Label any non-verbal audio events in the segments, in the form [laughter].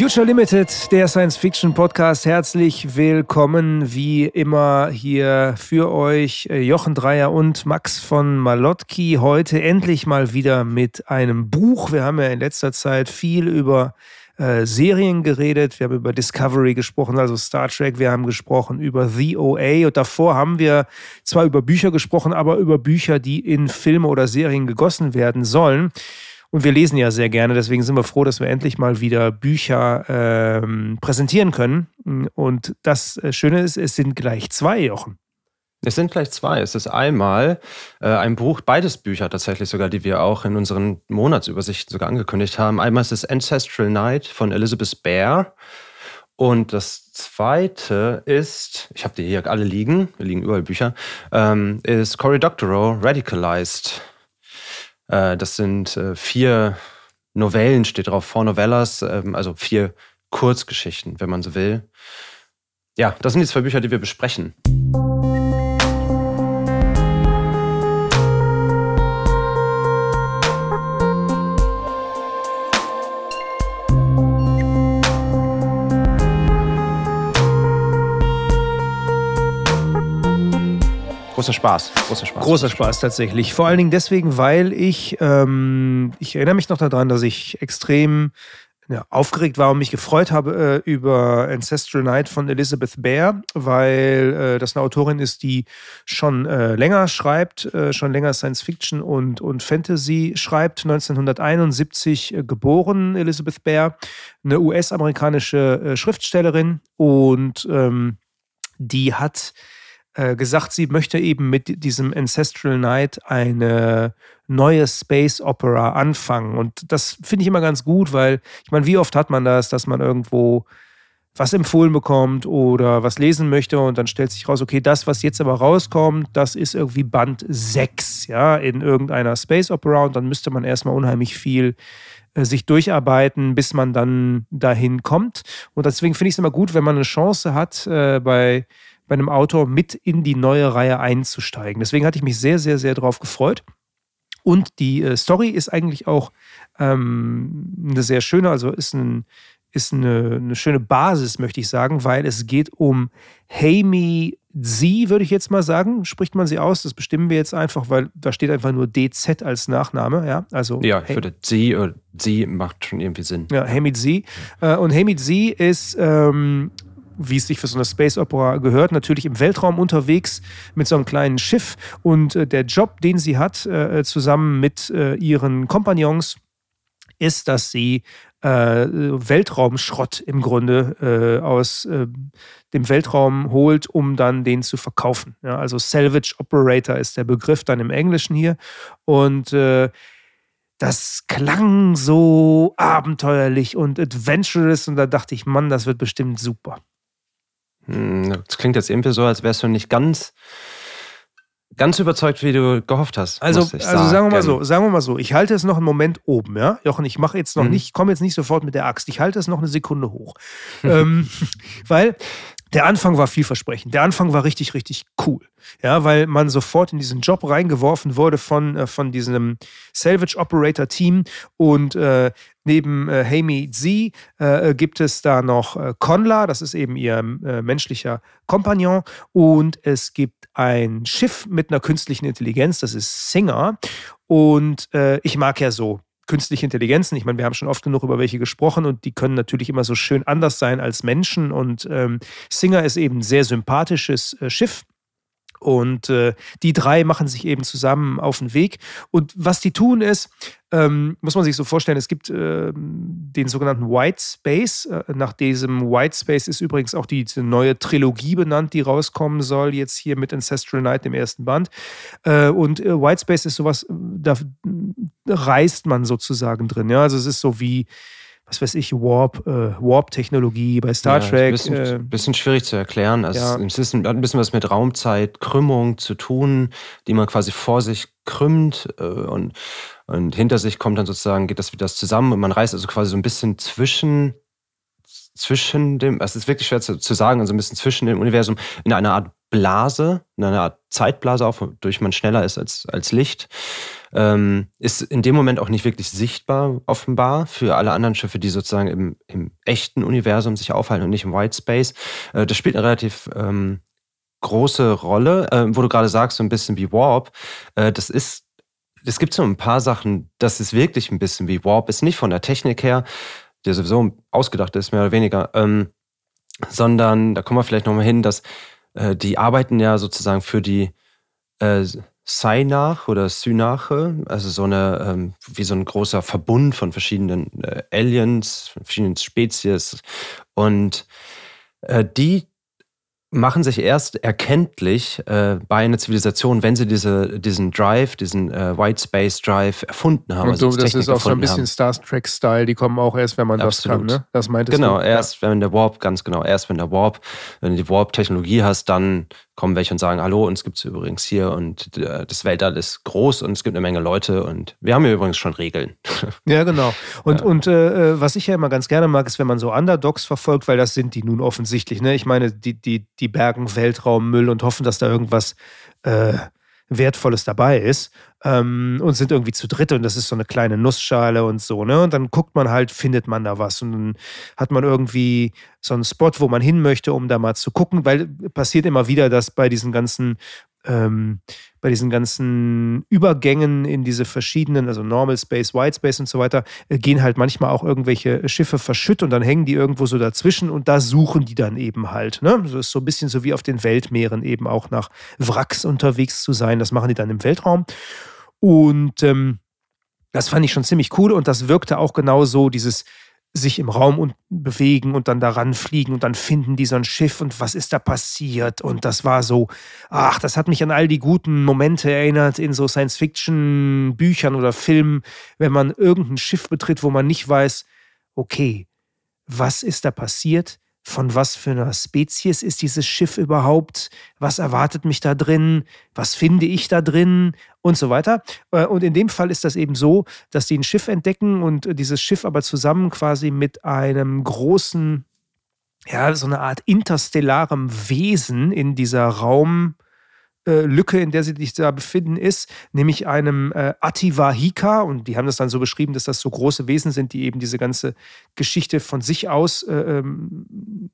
Future Limited, der Science Fiction Podcast. Herzlich willkommen, wie immer hier für euch äh, Jochen Dreier und Max von Malotki. Heute endlich mal wieder mit einem Buch. Wir haben ja in letzter Zeit viel über äh, Serien geredet. Wir haben über Discovery gesprochen, also Star Trek. Wir haben gesprochen über The OA. Und davor haben wir zwar über Bücher gesprochen, aber über Bücher, die in Filme oder Serien gegossen werden sollen. Und wir lesen ja sehr gerne, deswegen sind wir froh, dass wir endlich mal wieder Bücher ähm, präsentieren können. Und das äh, Schöne ist, es sind gleich zwei, Jochen. Es sind gleich zwei. Es ist einmal äh, ein Buch, beides Bücher tatsächlich sogar, die wir auch in unseren Monatsübersichten sogar angekündigt haben. Einmal ist es Ancestral Night von Elizabeth Bear. Und das zweite ist, ich habe die hier alle liegen, hier liegen überall Bücher, ähm, ist Cory Doctorow, Radicalized das sind äh, vier Novellen, steht drauf, four Novellas, ähm, also vier Kurzgeschichten, wenn man so will. Ja, das sind die zwei Bücher, die wir besprechen. Großer Spaß. Großer Spaß. Großer Spaß tatsächlich. Vor allen Dingen deswegen, weil ich, ähm, ich erinnere mich noch daran, dass ich extrem ja, aufgeregt war und mich gefreut habe äh, über Ancestral Night von Elizabeth Bear, weil äh, das eine Autorin ist, die schon äh, länger schreibt, äh, schon länger Science Fiction und, und Fantasy schreibt. 1971 äh, geboren, Elizabeth Bear, eine US-amerikanische äh, Schriftstellerin und ähm, die hat äh, gesagt, sie möchte eben mit diesem Ancestral Night eine neue Space Opera anfangen. Und das finde ich immer ganz gut, weil ich meine, wie oft hat man das, dass man irgendwo was empfohlen bekommt oder was lesen möchte und dann stellt sich raus, okay, das, was jetzt aber rauskommt, das ist irgendwie Band 6, ja, in irgendeiner Space Opera und dann müsste man erstmal unheimlich viel äh, sich durcharbeiten, bis man dann dahin kommt. Und deswegen finde ich es immer gut, wenn man eine Chance hat, äh, bei bei einem Autor mit in die neue Reihe einzusteigen. Deswegen hatte ich mich sehr, sehr, sehr darauf gefreut. Und die äh, Story ist eigentlich auch ähm, eine sehr schöne, also ist, ein, ist eine, eine, schöne Basis, möchte ich sagen, weil es geht um Hami Z, würde ich jetzt mal sagen. Spricht man sie aus? Das bestimmen wir jetzt einfach, weil da steht einfach nur DZ als Nachname. Ja, also, ja ich würde Z oder Z macht schon irgendwie Sinn. Ja, Hamid Z. Äh, und Hamid Z ist ähm, wie es sich für so eine Space Opera gehört, natürlich im Weltraum unterwegs mit so einem kleinen Schiff. Und äh, der Job, den sie hat, äh, zusammen mit äh, ihren Kompagnons, ist, dass sie äh, Weltraumschrott im Grunde äh, aus äh, dem Weltraum holt, um dann den zu verkaufen. Ja, also Salvage Operator ist der Begriff dann im Englischen hier. Und das klang so abenteuerlich und adventurous und da dachte ich, Mann, das wird bestimmt super. Hm, das klingt jetzt irgendwie so, als wärst du nicht ganz, ganz überzeugt, wie du gehofft hast. Also, also sagen. sagen wir mal so, sagen wir mal so, ich halte es noch einen Moment oben, ja, Jochen, ich mache jetzt noch mhm. nicht, komme jetzt nicht sofort mit der Axt, ich halte es noch eine Sekunde hoch, [laughs] ähm, weil der Anfang war vielversprechend. Der Anfang war richtig, richtig cool. Ja, weil man sofort in diesen Job reingeworfen wurde von, äh, von diesem Salvage Operator Team und äh, neben äh, Hami Z äh, gibt es da noch äh, Conla, das ist eben ihr äh, menschlicher Kompagnon und es gibt ein Schiff mit einer künstlichen Intelligenz, das ist Singer und äh, ich mag ja so künstliche Intelligenzen. Ich meine, wir haben schon oft genug über welche gesprochen und die können natürlich immer so schön anders sein als Menschen. Und ähm, Singer ist eben ein sehr sympathisches äh, Schiff. Und äh, die drei machen sich eben zusammen auf den Weg. Und was die tun ist, ähm, muss man sich so vorstellen, es gibt äh, den sogenannten White Space. Äh, nach diesem White Space ist übrigens auch die, die, neue Trilogie benannt, die rauskommen soll, jetzt hier mit Ancestral Night, dem ersten Band. Äh, und äh, White Space ist sowas, da reist man sozusagen drin. Ja? Also es ist so wie was weiß ich, Warp, äh, Warp-Technologie bei Star ja, Trek. Bisschen, äh, bisschen, schwierig zu erklären. Also ja. Es ist ein, hat ein bisschen was mit Raumzeit, Krümmung zu tun, die man quasi vor sich krümmt äh, und, und hinter sich kommt dann sozusagen, geht das wieder zusammen und man reist also quasi so ein bisschen zwischen zwischen dem, es ist wirklich schwer zu, zu sagen, also ein bisschen zwischen dem Universum in einer Art Blase, in einer Art Zeitblase, auch wodurch man schneller ist als, als Licht. Ähm, ist in dem Moment auch nicht wirklich sichtbar, offenbar, für alle anderen Schiffe, die sozusagen im, im echten Universum sich aufhalten und nicht im White Space. Äh, das spielt eine relativ ähm, große Rolle, äh, wo du gerade sagst, so ein bisschen wie Warp. Äh, das ist, es gibt so ein paar Sachen, das ist wirklich ein bisschen wie Warp, ist nicht von der Technik her, der sowieso ausgedacht ist, mehr oder weniger, ähm, sondern da kommen wir vielleicht nochmal hin, dass äh, die arbeiten ja sozusagen für die äh, Synach oder Synache, also so eine, ähm, wie so ein großer Verbund von verschiedenen äh, Aliens, von verschiedenen Spezies. Und äh, die machen sich erst erkenntlich äh, bei einer Zivilisation, wenn sie diese, diesen Drive, diesen äh, White Space Drive erfunden haben. Und so, also das ist auch so ein bisschen haben. Star Trek-Style, die kommen auch erst, wenn man Absolut. das kann, ne? Das meintest genau, du? Genau, erst ja. wenn der Warp, ganz genau, erst wenn der Warp, wenn du die Warp-Technologie hast, dann kommen welche und sagen, hallo, uns gibt es übrigens hier und äh, das Weltall ist groß und es gibt eine Menge Leute und wir haben hier übrigens schon Regeln. [laughs] Ja, genau. Und, ja. und äh, äh, was ich ja immer ganz gerne mag, ist, wenn man so Underdogs verfolgt, weil das sind die nun offensichtlich. Ne? Ich meine, die, die, die bergen Weltraummüll und hoffen, dass da irgendwas äh, Wertvolles dabei ist ähm, und sind irgendwie zu dritt und das ist so eine kleine Nussschale und so, ne? Und dann guckt man halt, findet man da was und dann hat man irgendwie so einen Spot, wo man hin möchte, um da mal zu gucken, weil passiert immer wieder, dass bei diesen ganzen ähm, bei diesen ganzen Übergängen in diese verschiedenen, also Normal Space, White Space und so weiter, äh, gehen halt manchmal auch irgendwelche Schiffe verschütt und dann hängen die irgendwo so dazwischen und da suchen die dann eben halt. Ne? Das ist so ein bisschen so wie auf den Weltmeeren eben auch nach Wracks unterwegs zu sein. Das machen die dann im Weltraum. Und ähm, das fand ich schon ziemlich cool und das wirkte auch genau so, dieses sich im Raum und bewegen und dann daran fliegen und dann finden die so ein Schiff und was ist da passiert und das war so, ach, das hat mich an all die guten Momente erinnert in so Science-Fiction-Büchern oder Filmen, wenn man irgendein Schiff betritt, wo man nicht weiß, okay, was ist da passiert? Von was für einer Spezies ist dieses Schiff überhaupt, was erwartet mich da drin, was finde ich da drin? Und so weiter. Äh, und in dem Fall ist das eben so, dass die ein Schiff entdecken und dieses Schiff aber zusammen quasi mit einem großen, ja, so eine Art interstellarem Wesen in dieser Raum, äh, Lücke, in der sie sich da befinden, ist, nämlich einem äh, Ativahika. Und die haben das dann so beschrieben, dass das so große Wesen sind, die eben diese ganze Geschichte von sich aus äh, ähm,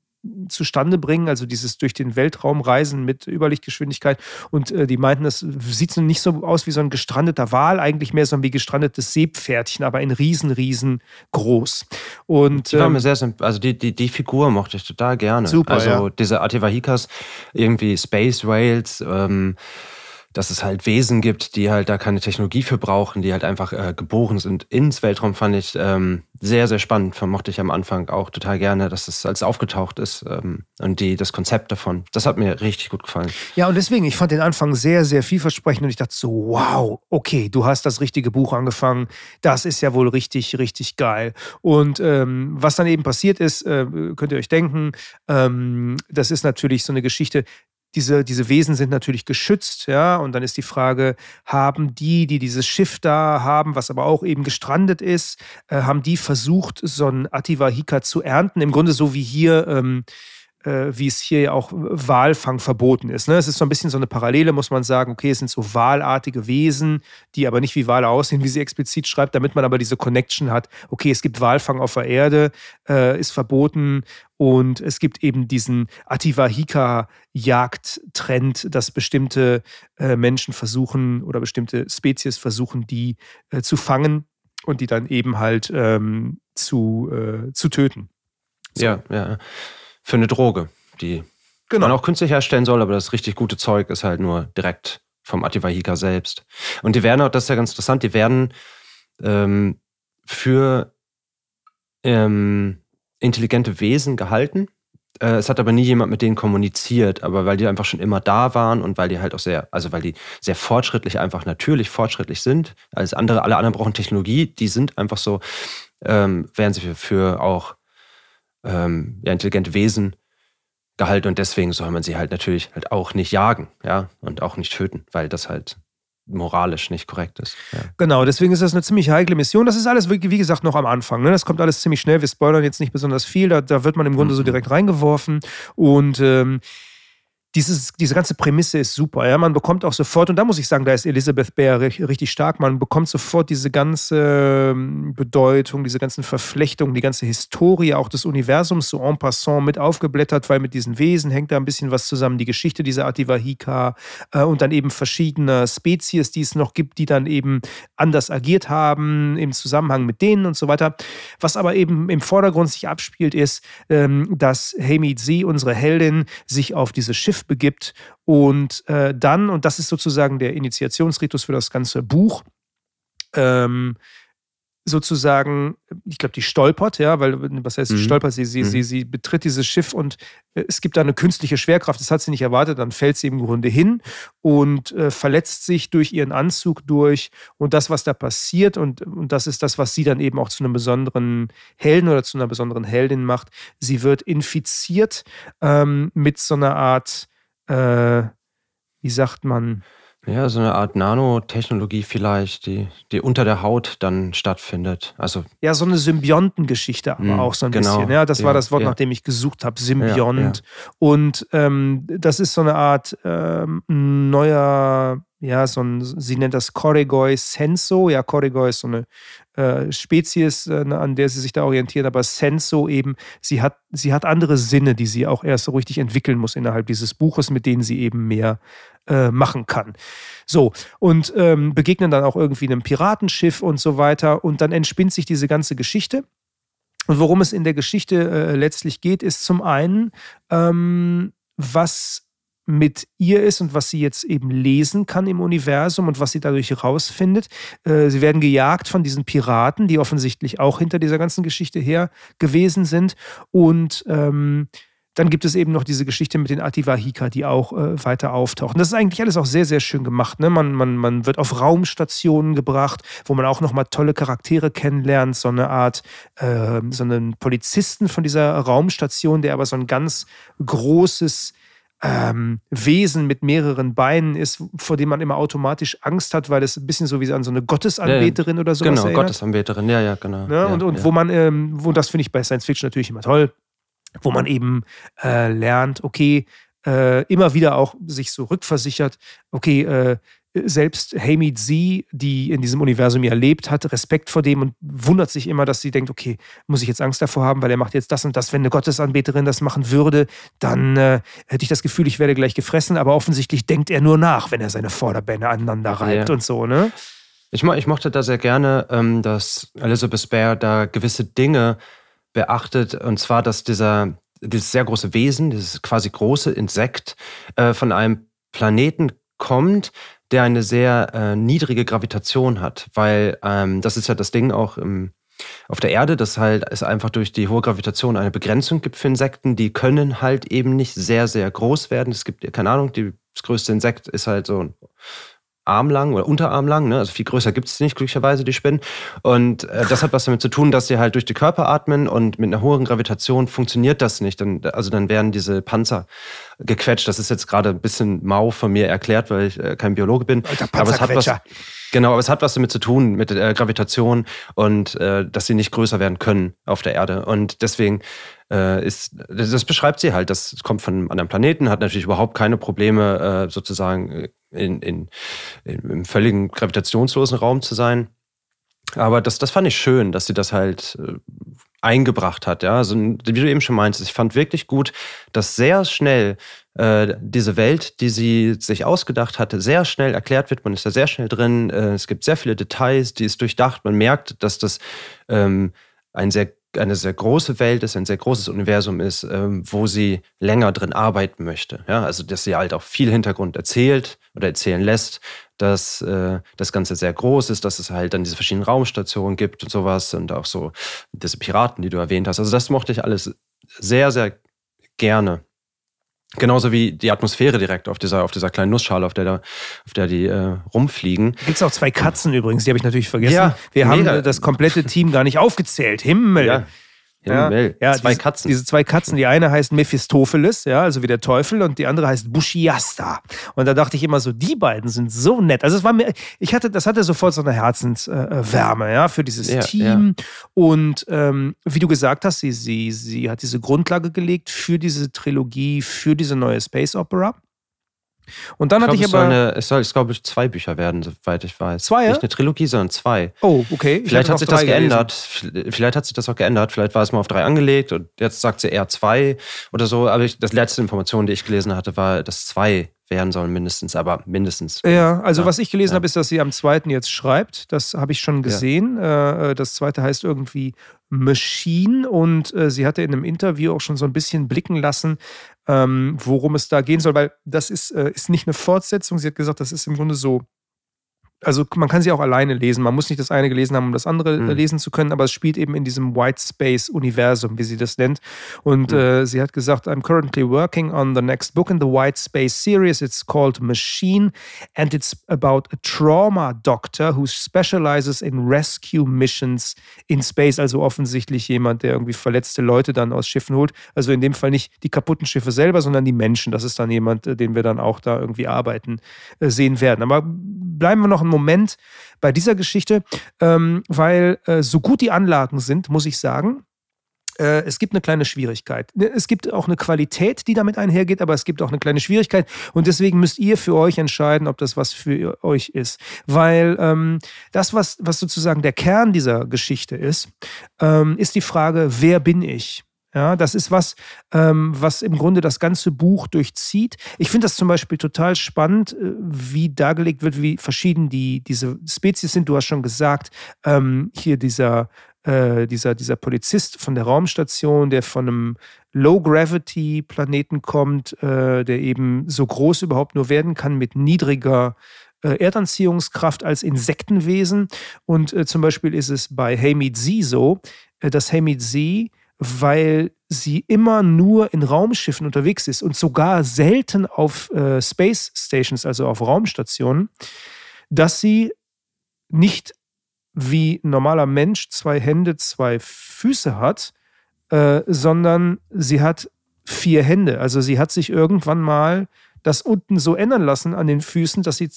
zustande bringen, also dieses durch den Weltraum reisen mit Überlichtgeschwindigkeit. Und äh, die meinten, das sieht so nicht so aus wie so ein gestrandeter Wal, eigentlich mehr so wie gestrandetes Seepferdchen, aber in riesen, riesengroß. Und, die war mir ähm, sehr, also die, die, die Figur mochte ich total gerne. Super, also ja. diese Ativahikas, irgendwie Space Whales, ähm, dass es halt Wesen gibt, die halt da keine Technologie für brauchen, die halt einfach äh, geboren sind ins Weltraum, fand ich ähm, sehr, sehr spannend. Vermochte ich am Anfang auch total gerne, dass es als aufgetaucht ist ähm, und die, das Konzept davon. Das hat mir richtig gut gefallen. Ja, und deswegen, ich fand den Anfang sehr, sehr vielversprechend und ich dachte so, wow, okay, du hast das richtige Buch angefangen. Das ist ja wohl richtig, richtig geil. Und ähm, was dann eben passiert ist, äh, könnt ihr euch denken, ähm, das ist natürlich so eine Geschichte, diese, diese Wesen sind natürlich geschützt, ja, und dann ist die Frage, haben die, die dieses Schiff da haben, was aber auch eben gestrandet ist, äh, haben die versucht, so ein Ativahika zu ernten? Im Grunde so wie hier ähm, äh, wie es hier ja auch Walfang verboten ist. Ne? Es ist so ein bisschen so eine Parallele, muss man sagen. Okay, es sind so wahlartige Wesen, die aber nicht wie Wale aussehen, wie sie explizit schreibt, damit man aber diese Connection hat. Okay, es gibt Walfang auf der Erde, äh, ist verboten und es gibt eben diesen Ativahika-Jagdtrend, dass bestimmte äh, Menschen versuchen oder bestimmte Spezies versuchen, die äh, zu fangen und die dann eben halt ähm, zu, äh, zu töten. So. Ja, ja für eine Droge, die genau. man auch künstlich herstellen soll, aber das richtig gute Zeug ist halt nur direkt vom Ativahika selbst. Und die werden auch, das ist ja ganz interessant, die werden ähm, für ähm, intelligente Wesen gehalten. Äh, es hat aber nie jemand mit denen kommuniziert, aber weil die einfach schon immer da waren und weil die halt auch sehr, also weil die sehr fortschrittlich einfach natürlich fortschrittlich sind. Als andere, alle anderen brauchen Technologie, die sind einfach so, ähm, werden sie für, für auch ähm, ja, intelligente Wesen gehalten und deswegen soll man sie halt natürlich halt auch nicht jagen, ja, und auch nicht töten, weil das halt moralisch nicht korrekt ist. Ja. Genau, deswegen ist das eine ziemlich heikle Mission. Das ist alles, wie gesagt, noch am Anfang. Ne? Das kommt alles ziemlich schnell. Wir spoilern jetzt nicht besonders viel. Da, da wird man im Grunde mhm. so direkt reingeworfen. Und ähm, dieses, diese ganze Prämisse ist super. Ja? Man bekommt auch sofort, und da muss ich sagen, da ist Elizabeth Bear richtig stark, man bekommt sofort diese ganze ähm, Bedeutung, diese ganzen Verflechtungen, die ganze Historie auch des Universums so en passant mit aufgeblättert, weil mit diesen Wesen hängt da ein bisschen was zusammen. Die Geschichte dieser Ativahika äh, und dann eben verschiedene Spezies, die es noch gibt, die dann eben anders agiert haben im Zusammenhang mit denen und so weiter. Was aber eben im Vordergrund sich abspielt, ist, ähm, dass Hamid Z, unsere Heldin, sich auf dieses Schiff Schiff begibt. Und äh, dann, und das ist sozusagen der Initiationsritus für das ganze Buch, ähm, sozusagen, ich glaube, die stolpert, ja, weil, was heißt, sie mhm. stolpert, sie, sie, mhm. sie, sie betritt dieses Schiff und äh, es gibt da eine künstliche Schwerkraft, das hat sie nicht erwartet, dann fällt sie im Grunde hin und äh, verletzt sich durch ihren Anzug durch und das, was da passiert und, und das ist das, was sie dann eben auch zu einem besonderen Helden oder zu einer besonderen Heldin macht. Sie wird infiziert ähm, mit so einer Art, äh, wie sagt man, ja, so eine Art Nanotechnologie vielleicht, die, die unter der Haut dann stattfindet. Also ja, so eine Symbiontengeschichte aber mh, hm, auch so ein genau, bisschen. Ja, das ja, war das Wort, ja. nach dem ich gesucht habe, Symbiont. Ja, Und ähm, das ist so eine Art ähm, neuer, ja, so ein, sie nennt das Corrigoi Senso. Ja, Corrigoi ist so eine äh, Spezies, äh, an der sie sich da orientieren, aber Senso eben, sie hat, sie hat andere Sinne, die sie auch erst so richtig entwickeln muss innerhalb dieses Buches, mit denen sie eben mehr äh, machen kann. So, und ähm, begegnen dann auch irgendwie einem Piratenschiff und so weiter. Und dann entspinnt sich diese ganze Geschichte. Und worum es in der Geschichte äh, letztlich geht, ist zum einen, ähm, was mit ihr ist und was sie jetzt eben lesen kann im Universum und was sie dadurch herausfindet. Äh, sie werden gejagt von diesen Piraten, die offensichtlich auch hinter dieser ganzen Geschichte her gewesen sind. Und ähm, dann gibt es eben noch diese Geschichte mit den Ativahika, die auch äh, weiter auftauchen. Das ist eigentlich alles auch sehr, sehr schön gemacht. Ne? Man, man, man wird auf Raumstationen gebracht, wo man auch nochmal tolle Charaktere kennenlernt. So eine Art, äh, so einen Polizisten von dieser Raumstation, der aber so ein ganz großes ähm, Wesen mit mehreren Beinen ist, vor dem man immer automatisch Angst hat, weil es ein bisschen so wie an so eine Gottesanbeterin ja, oder sowas Genau, erinnert. Gottesanbeterin, ja, ja, genau. Ne? Ja, und und ja. wo man, ähm, wo das finde ich bei Science Fiction natürlich immer toll, wo man eben äh, lernt, okay, äh, immer wieder auch sich so rückversichert, okay, äh, selbst Hamid Z, die in diesem Universum ja lebt, hat Respekt vor dem und wundert sich immer, dass sie denkt, okay, muss ich jetzt Angst davor haben, weil er macht jetzt das und das. Wenn eine Gottesanbeterin das machen würde, dann äh, hätte ich das Gefühl, ich werde gleich gefressen. Aber offensichtlich denkt er nur nach, wenn er seine Vorderbeine aneinander reibt ja. und so, ne? Ich, mo ich mochte da sehr gerne, ähm, dass Elizabeth Bear da gewisse Dinge beachtet. Und zwar, dass dieser, dieses sehr große Wesen, dieses quasi große Insekt äh, von einem Planeten kommt, der eine sehr äh, niedrige Gravitation hat, weil ähm, das ist ja das Ding auch im, auf der Erde, dass halt es einfach durch die hohe Gravitation eine Begrenzung gibt für Insekten. Die können halt eben nicht sehr, sehr groß werden. Es gibt, keine Ahnung, die, das größte Insekt ist halt so armlang oder unterarmlang, ne? also viel größer gibt es nicht, glücklicherweise, die Spinnen. Und äh, das hat was damit zu tun, dass sie halt durch die Körper atmen und mit einer hohen Gravitation funktioniert das nicht. Dann, also dann werden diese Panzer gequetscht. Das ist jetzt gerade ein bisschen mau von mir erklärt, weil ich äh, kein Biologe bin. Aber es hat was, Genau, aber es hat was damit zu tun, mit äh, Gravitation und äh, dass sie nicht größer werden können auf der Erde. Und deswegen äh, ist, das beschreibt sie halt, das kommt von einem anderen Planeten, hat natürlich überhaupt keine Probleme, sozusagen in, in, in, im völligen gravitationslosen Raum zu sein. Aber das, das fand ich schön, dass sie das halt äh, eingebracht hat. Ja? Also, wie du eben schon meinst, ich fand wirklich gut, dass sehr schnell äh, diese Welt, die sie sich ausgedacht hatte, sehr schnell erklärt wird. Man ist da sehr schnell drin. Äh, es gibt sehr viele Details, die ist durchdacht. Man merkt, dass das ähm, ein sehr eine sehr große Welt ist, ein sehr großes Universum ist, ähm, wo sie länger drin arbeiten möchte. Ja, also dass sie halt auch viel Hintergrund erzählt oder erzählen lässt, dass äh, das Ganze sehr groß ist, dass es halt dann diese verschiedenen Raumstationen gibt und sowas und auch so diese Piraten, die du erwähnt hast. Also das mochte ich alles sehr, sehr gerne. Genauso wie die Atmosphäre direkt auf dieser, auf dieser kleinen Nussschale, auf der, da, auf der die äh, rumfliegen. Gibt es auch zwei Katzen übrigens, die habe ich natürlich vergessen. Ja, Wir mega. haben das komplette Team gar nicht aufgezählt. Himmel. Ja. Ja, ja, zwei diese, Katzen. Diese zwei Katzen. Die eine heißt Mephistopheles, ja, also wie der Teufel, und die andere heißt Bushiasta. Und da dachte ich immer so, die beiden sind so nett. Also es war mir, ich hatte, das hatte sofort so eine Herzenswärme, ja, für dieses ja, Team. Ja. Und ähm, wie du gesagt hast, sie, sie, sie hat diese Grundlage gelegt für diese Trilogie, für diese neue Space Opera. Und dann ich hatte glaub, ich aber. Es soll, eine, es soll, glaube ich, zwei Bücher werden, soweit ich weiß. Zwei? Nicht eine Trilogie, sondern zwei. Oh, okay. Ich vielleicht hat sich das geändert. Gelesen. Vielleicht hat sich das auch geändert. Vielleicht war es mal auf drei angelegt und jetzt sagt sie eher zwei oder so. Aber ich, das letzte Information, die ich gelesen hatte, war, dass zwei werden sollen, mindestens, aber mindestens. Ja, also ja. was ich gelesen ja. habe, ist, dass sie am zweiten jetzt schreibt. Das habe ich schon gesehen. Ja. Äh, das zweite heißt irgendwie Machine und äh, sie hatte in einem Interview auch schon so ein bisschen blicken lassen, ähm, worum es da gehen soll, weil das ist, äh, ist nicht eine Fortsetzung. Sie hat gesagt, das ist im Grunde so also man kann sie auch alleine lesen. Man muss nicht das eine gelesen haben, um das andere mhm. lesen zu können, aber es spielt eben in diesem White Space Universum, wie sie das nennt. Und mhm. äh, sie hat gesagt, I'm currently working on the next book in the White Space series. It's called Machine and it's about a trauma doctor who specializes in rescue missions in space. Also offensichtlich jemand, der irgendwie verletzte Leute dann aus Schiffen holt. Also in dem Fall nicht die kaputten Schiffe selber, sondern die Menschen. Das ist dann jemand, äh, den wir dann auch da irgendwie arbeiten äh, sehen werden. Aber bleiben wir noch ein Moment bei dieser Geschichte, ähm, weil äh, so gut die Anlagen sind, muss ich sagen, äh, es gibt eine kleine Schwierigkeit. Es gibt auch eine Qualität, die damit einhergeht, aber es gibt auch eine kleine Schwierigkeit. Und deswegen müsst ihr für euch entscheiden, ob das was für euch ist. Weil ähm, das, was, was sozusagen der Kern dieser Geschichte ist, ähm, ist die Frage, wer bin ich? Ja, das ist was, ähm, was im Grunde das ganze Buch durchzieht. Ich finde das zum Beispiel total spannend, äh, wie dargelegt wird, wie verschieden die, diese Spezies sind. Du hast schon gesagt, ähm, hier dieser, äh, dieser, dieser Polizist von der Raumstation, der von einem Low-Gravity-Planeten kommt, äh, der eben so groß überhaupt nur werden kann mit niedriger äh, Erdanziehungskraft als Insektenwesen. Und äh, zum Beispiel ist es bei Hamid Z so, äh, dass Hamid Z weil sie immer nur in Raumschiffen unterwegs ist und sogar selten auf äh, Space Stations, also auf Raumstationen, dass sie nicht wie normaler Mensch zwei Hände, zwei Füße hat, äh, sondern sie hat vier Hände. Also sie hat sich irgendwann mal das unten so ändern lassen an den Füßen, dass sie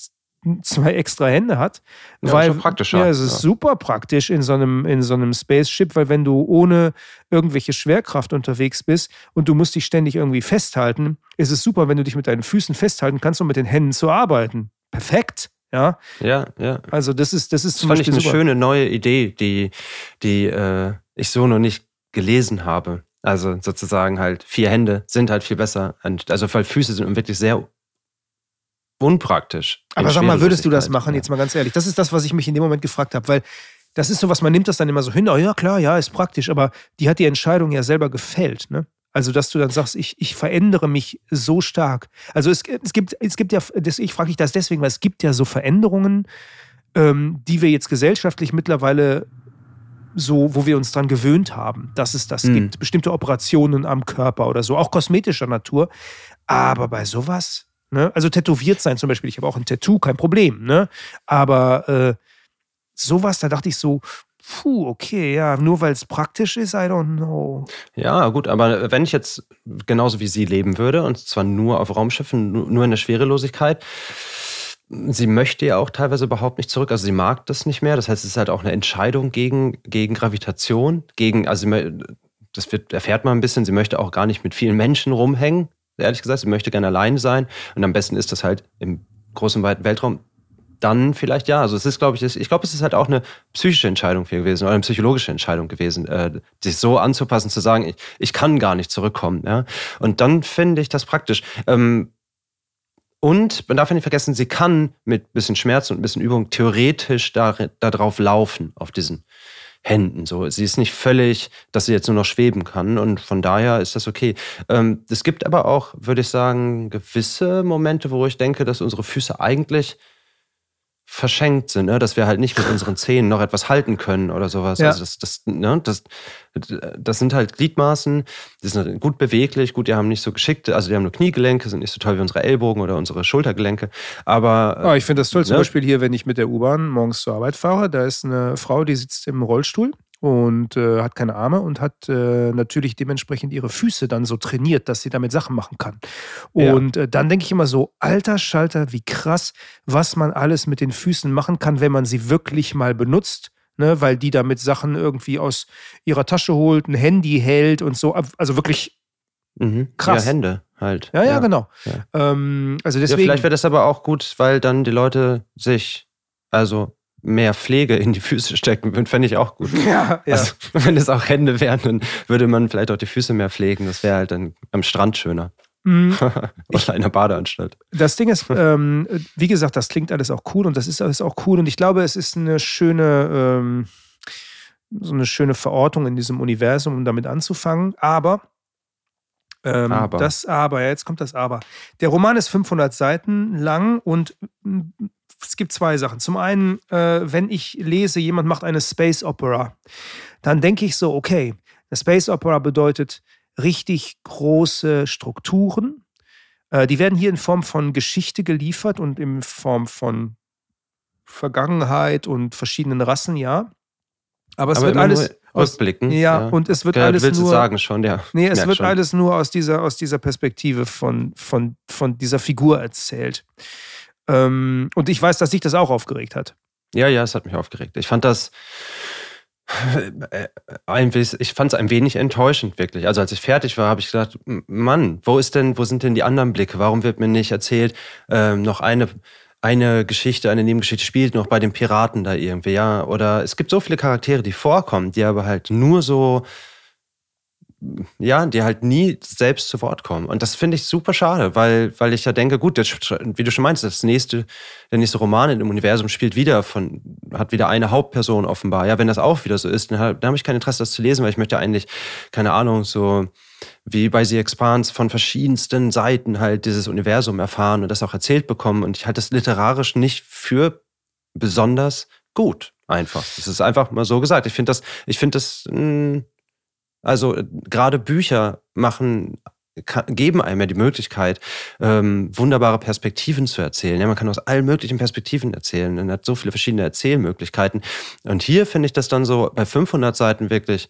zwei extra Hände hat. Ja, weil, praktisch, ja, es ist ja. super praktisch in so einem, in so einem Spaceship, weil wenn du ohne irgendwelche Schwerkraft unterwegs bist und du musst dich ständig irgendwie festhalten, ist es super, wenn du dich mit deinen Füßen festhalten kannst, um mit den Händen zu arbeiten. Perfekt. Ja, ja, ja. Also das ist, das ist das fand ich eine super. schöne neue Idee, die, die äh, ich so noch nicht gelesen habe. Also sozusagen halt vier Hände sind halt viel besser. Also weil Füße sind wirklich sehr unpraktisch. Aber sag mal, würdest du das machen, jetzt mal ganz ehrlich? Das ist das, was ich mich in dem Moment gefragt habe, weil das ist so was, man nimmt das dann immer so hin, oh ja, klar, ja, ist praktisch, aber die hat die Entscheidung ja selber gefällt, ne? Also, dass du dann sagst, ich, ich verändere mich so stark. Also, es, es, gibt, es gibt ja, ich frage dich das deswegen, weil es gibt ja so Veränderungen, ähm, die wir jetzt gesellschaftlich mittlerweile so, wo wir uns dran gewöhnt haben, dass es das mhm. gibt. Bestimmte Operationen am Körper oder so, auch kosmetischer Natur. Aber bei sowas, Ne? Also tätowiert sein zum Beispiel, ich habe auch ein Tattoo, kein Problem. Ne? Aber äh, sowas, da dachte ich so, puh, okay, ja, nur weil es praktisch ist, I don't know. Ja, gut, aber wenn ich jetzt genauso wie sie leben würde, und zwar nur auf Raumschiffen, nur in der Schwerelosigkeit, sie möchte ja auch teilweise überhaupt nicht zurück. Also sie mag das nicht mehr. Das heißt, es ist halt auch eine Entscheidung gegen, gegen Gravitation, gegen, also das wird, erfährt man ein bisschen, sie möchte auch gar nicht mit vielen Menschen rumhängen ehrlich gesagt. Sie möchte gerne alleine sein. Und am besten ist das halt im großen, weiten Weltraum. Dann vielleicht ja. Also es ist, glaube ich, ich glaube, es ist halt auch eine psychische Entscheidung gewesen oder eine psychologische Entscheidung gewesen, äh, sich so anzupassen, zu sagen, ich, ich kann gar nicht zurückkommen. Ja? Und dann finde ich das praktisch. Ähm, und man darf ja nicht vergessen, sie kann mit ein bisschen Schmerz und ein bisschen Übung theoretisch da, da drauf laufen, auf diesen Händen. So, sie ist nicht völlig, dass sie jetzt nur noch schweben kann und von daher ist das okay. Ähm, es gibt aber auch, würde ich sagen, gewisse Momente, wo ich denke, dass unsere Füße eigentlich verschenkt sind, ne? dass wir halt nicht mit unseren Zähnen noch etwas halten können oder sowas. Ja. Also das, das, ne? das, das sind halt Gliedmaßen, die sind gut beweglich, gut, die haben nicht so geschickt, also die haben nur Kniegelenke, sind nicht so toll wie unsere Ellbogen oder unsere Schultergelenke. Aber. Oh, ich finde das toll, ne? zum Beispiel hier, wenn ich mit der U-Bahn morgens zur Arbeit fahre, da ist eine Frau, die sitzt im Rollstuhl und äh, hat keine Arme und hat äh, natürlich dementsprechend ihre Füße dann so trainiert, dass sie damit Sachen machen kann. Und ja. äh, dann denke ich immer so, alter Schalter, wie krass, was man alles mit den Füßen machen kann, wenn man sie wirklich mal benutzt. Ne, weil die damit Sachen irgendwie aus ihrer Tasche holt, ein Handy hält und so. Also wirklich mhm. krass. Ja, Hände halt. Ja, ja, ja. genau. Ja. Ähm, also deswegen, ja, vielleicht wäre das aber auch gut, weil dann die Leute sich, also mehr Pflege in die Füße stecken würden, [laughs] fände ich auch gut. Ja, ja. Also, [laughs] wenn es auch Hände wären, dann würde man vielleicht auch die Füße mehr pflegen. Das wäre halt dann am Strand schöner. Mhm. [laughs] Oder in der Badeanstalt. Das Ding ist, ähm, wie gesagt, das klingt alles auch cool und das ist alles auch cool und ich glaube, es ist eine schöne, ähm, so eine schöne Verortung in diesem Universum, um damit anzufangen. Aber ähm, aber. Das Aber, jetzt kommt das Aber. Der Roman ist 500 Seiten lang und es gibt zwei Sachen. Zum einen, äh, wenn ich lese, jemand macht eine Space Opera, dann denke ich so, okay, eine Space Opera bedeutet richtig große Strukturen. Äh, die werden hier in Form von Geschichte geliefert und in Form von Vergangenheit und verschiedenen Rassen, ja. Aber es Aber wird alles aus, rückblicken. Ja, ja, und es wird ja, alles willst nur. Sagen schon, ja. Nee, es wird schon. alles nur aus dieser, aus dieser Perspektive von, von, von dieser Figur erzählt. Ähm, und ich weiß, dass sich das auch aufgeregt hat. Ja, ja, es hat mich aufgeregt. Ich fand das. Äh, ich fand es ein wenig enttäuschend, wirklich. Also als ich fertig war, habe ich gedacht, Mann, wo ist denn, wo sind denn die anderen Blicke? Warum wird mir nicht erzählt, ähm, noch eine, eine Geschichte, eine Nebengeschichte spielt noch bei den Piraten da irgendwie, ja? Oder es gibt so viele Charaktere, die vorkommen, die aber halt nur so ja, die halt nie selbst zu Wort kommen. Und das finde ich super schade, weil, weil ich ja denke, gut, das, wie du schon meinst, das nächste, der nächste Roman dem Universum spielt wieder von, hat wieder eine Hauptperson offenbar. Ja, wenn das auch wieder so ist, dann, dann habe ich kein Interesse, das zu lesen, weil ich möchte eigentlich, keine Ahnung, so wie bei The Expanse von verschiedensten Seiten halt dieses Universum erfahren und das auch erzählt bekommen. Und ich halte das literarisch nicht für besonders gut. Einfach. Das ist einfach mal so gesagt. Ich finde das, ich finde das, mh, hm, also äh, gerade Bücher machen geben einem ja die Möglichkeit, ähm, wunderbare Perspektiven zu erzählen. Ja, man kann aus allen möglichen Perspektiven erzählen. Man hat so viele verschiedene Erzählmöglichkeiten. Und hier finde ich das dann so bei 500 Seiten wirklich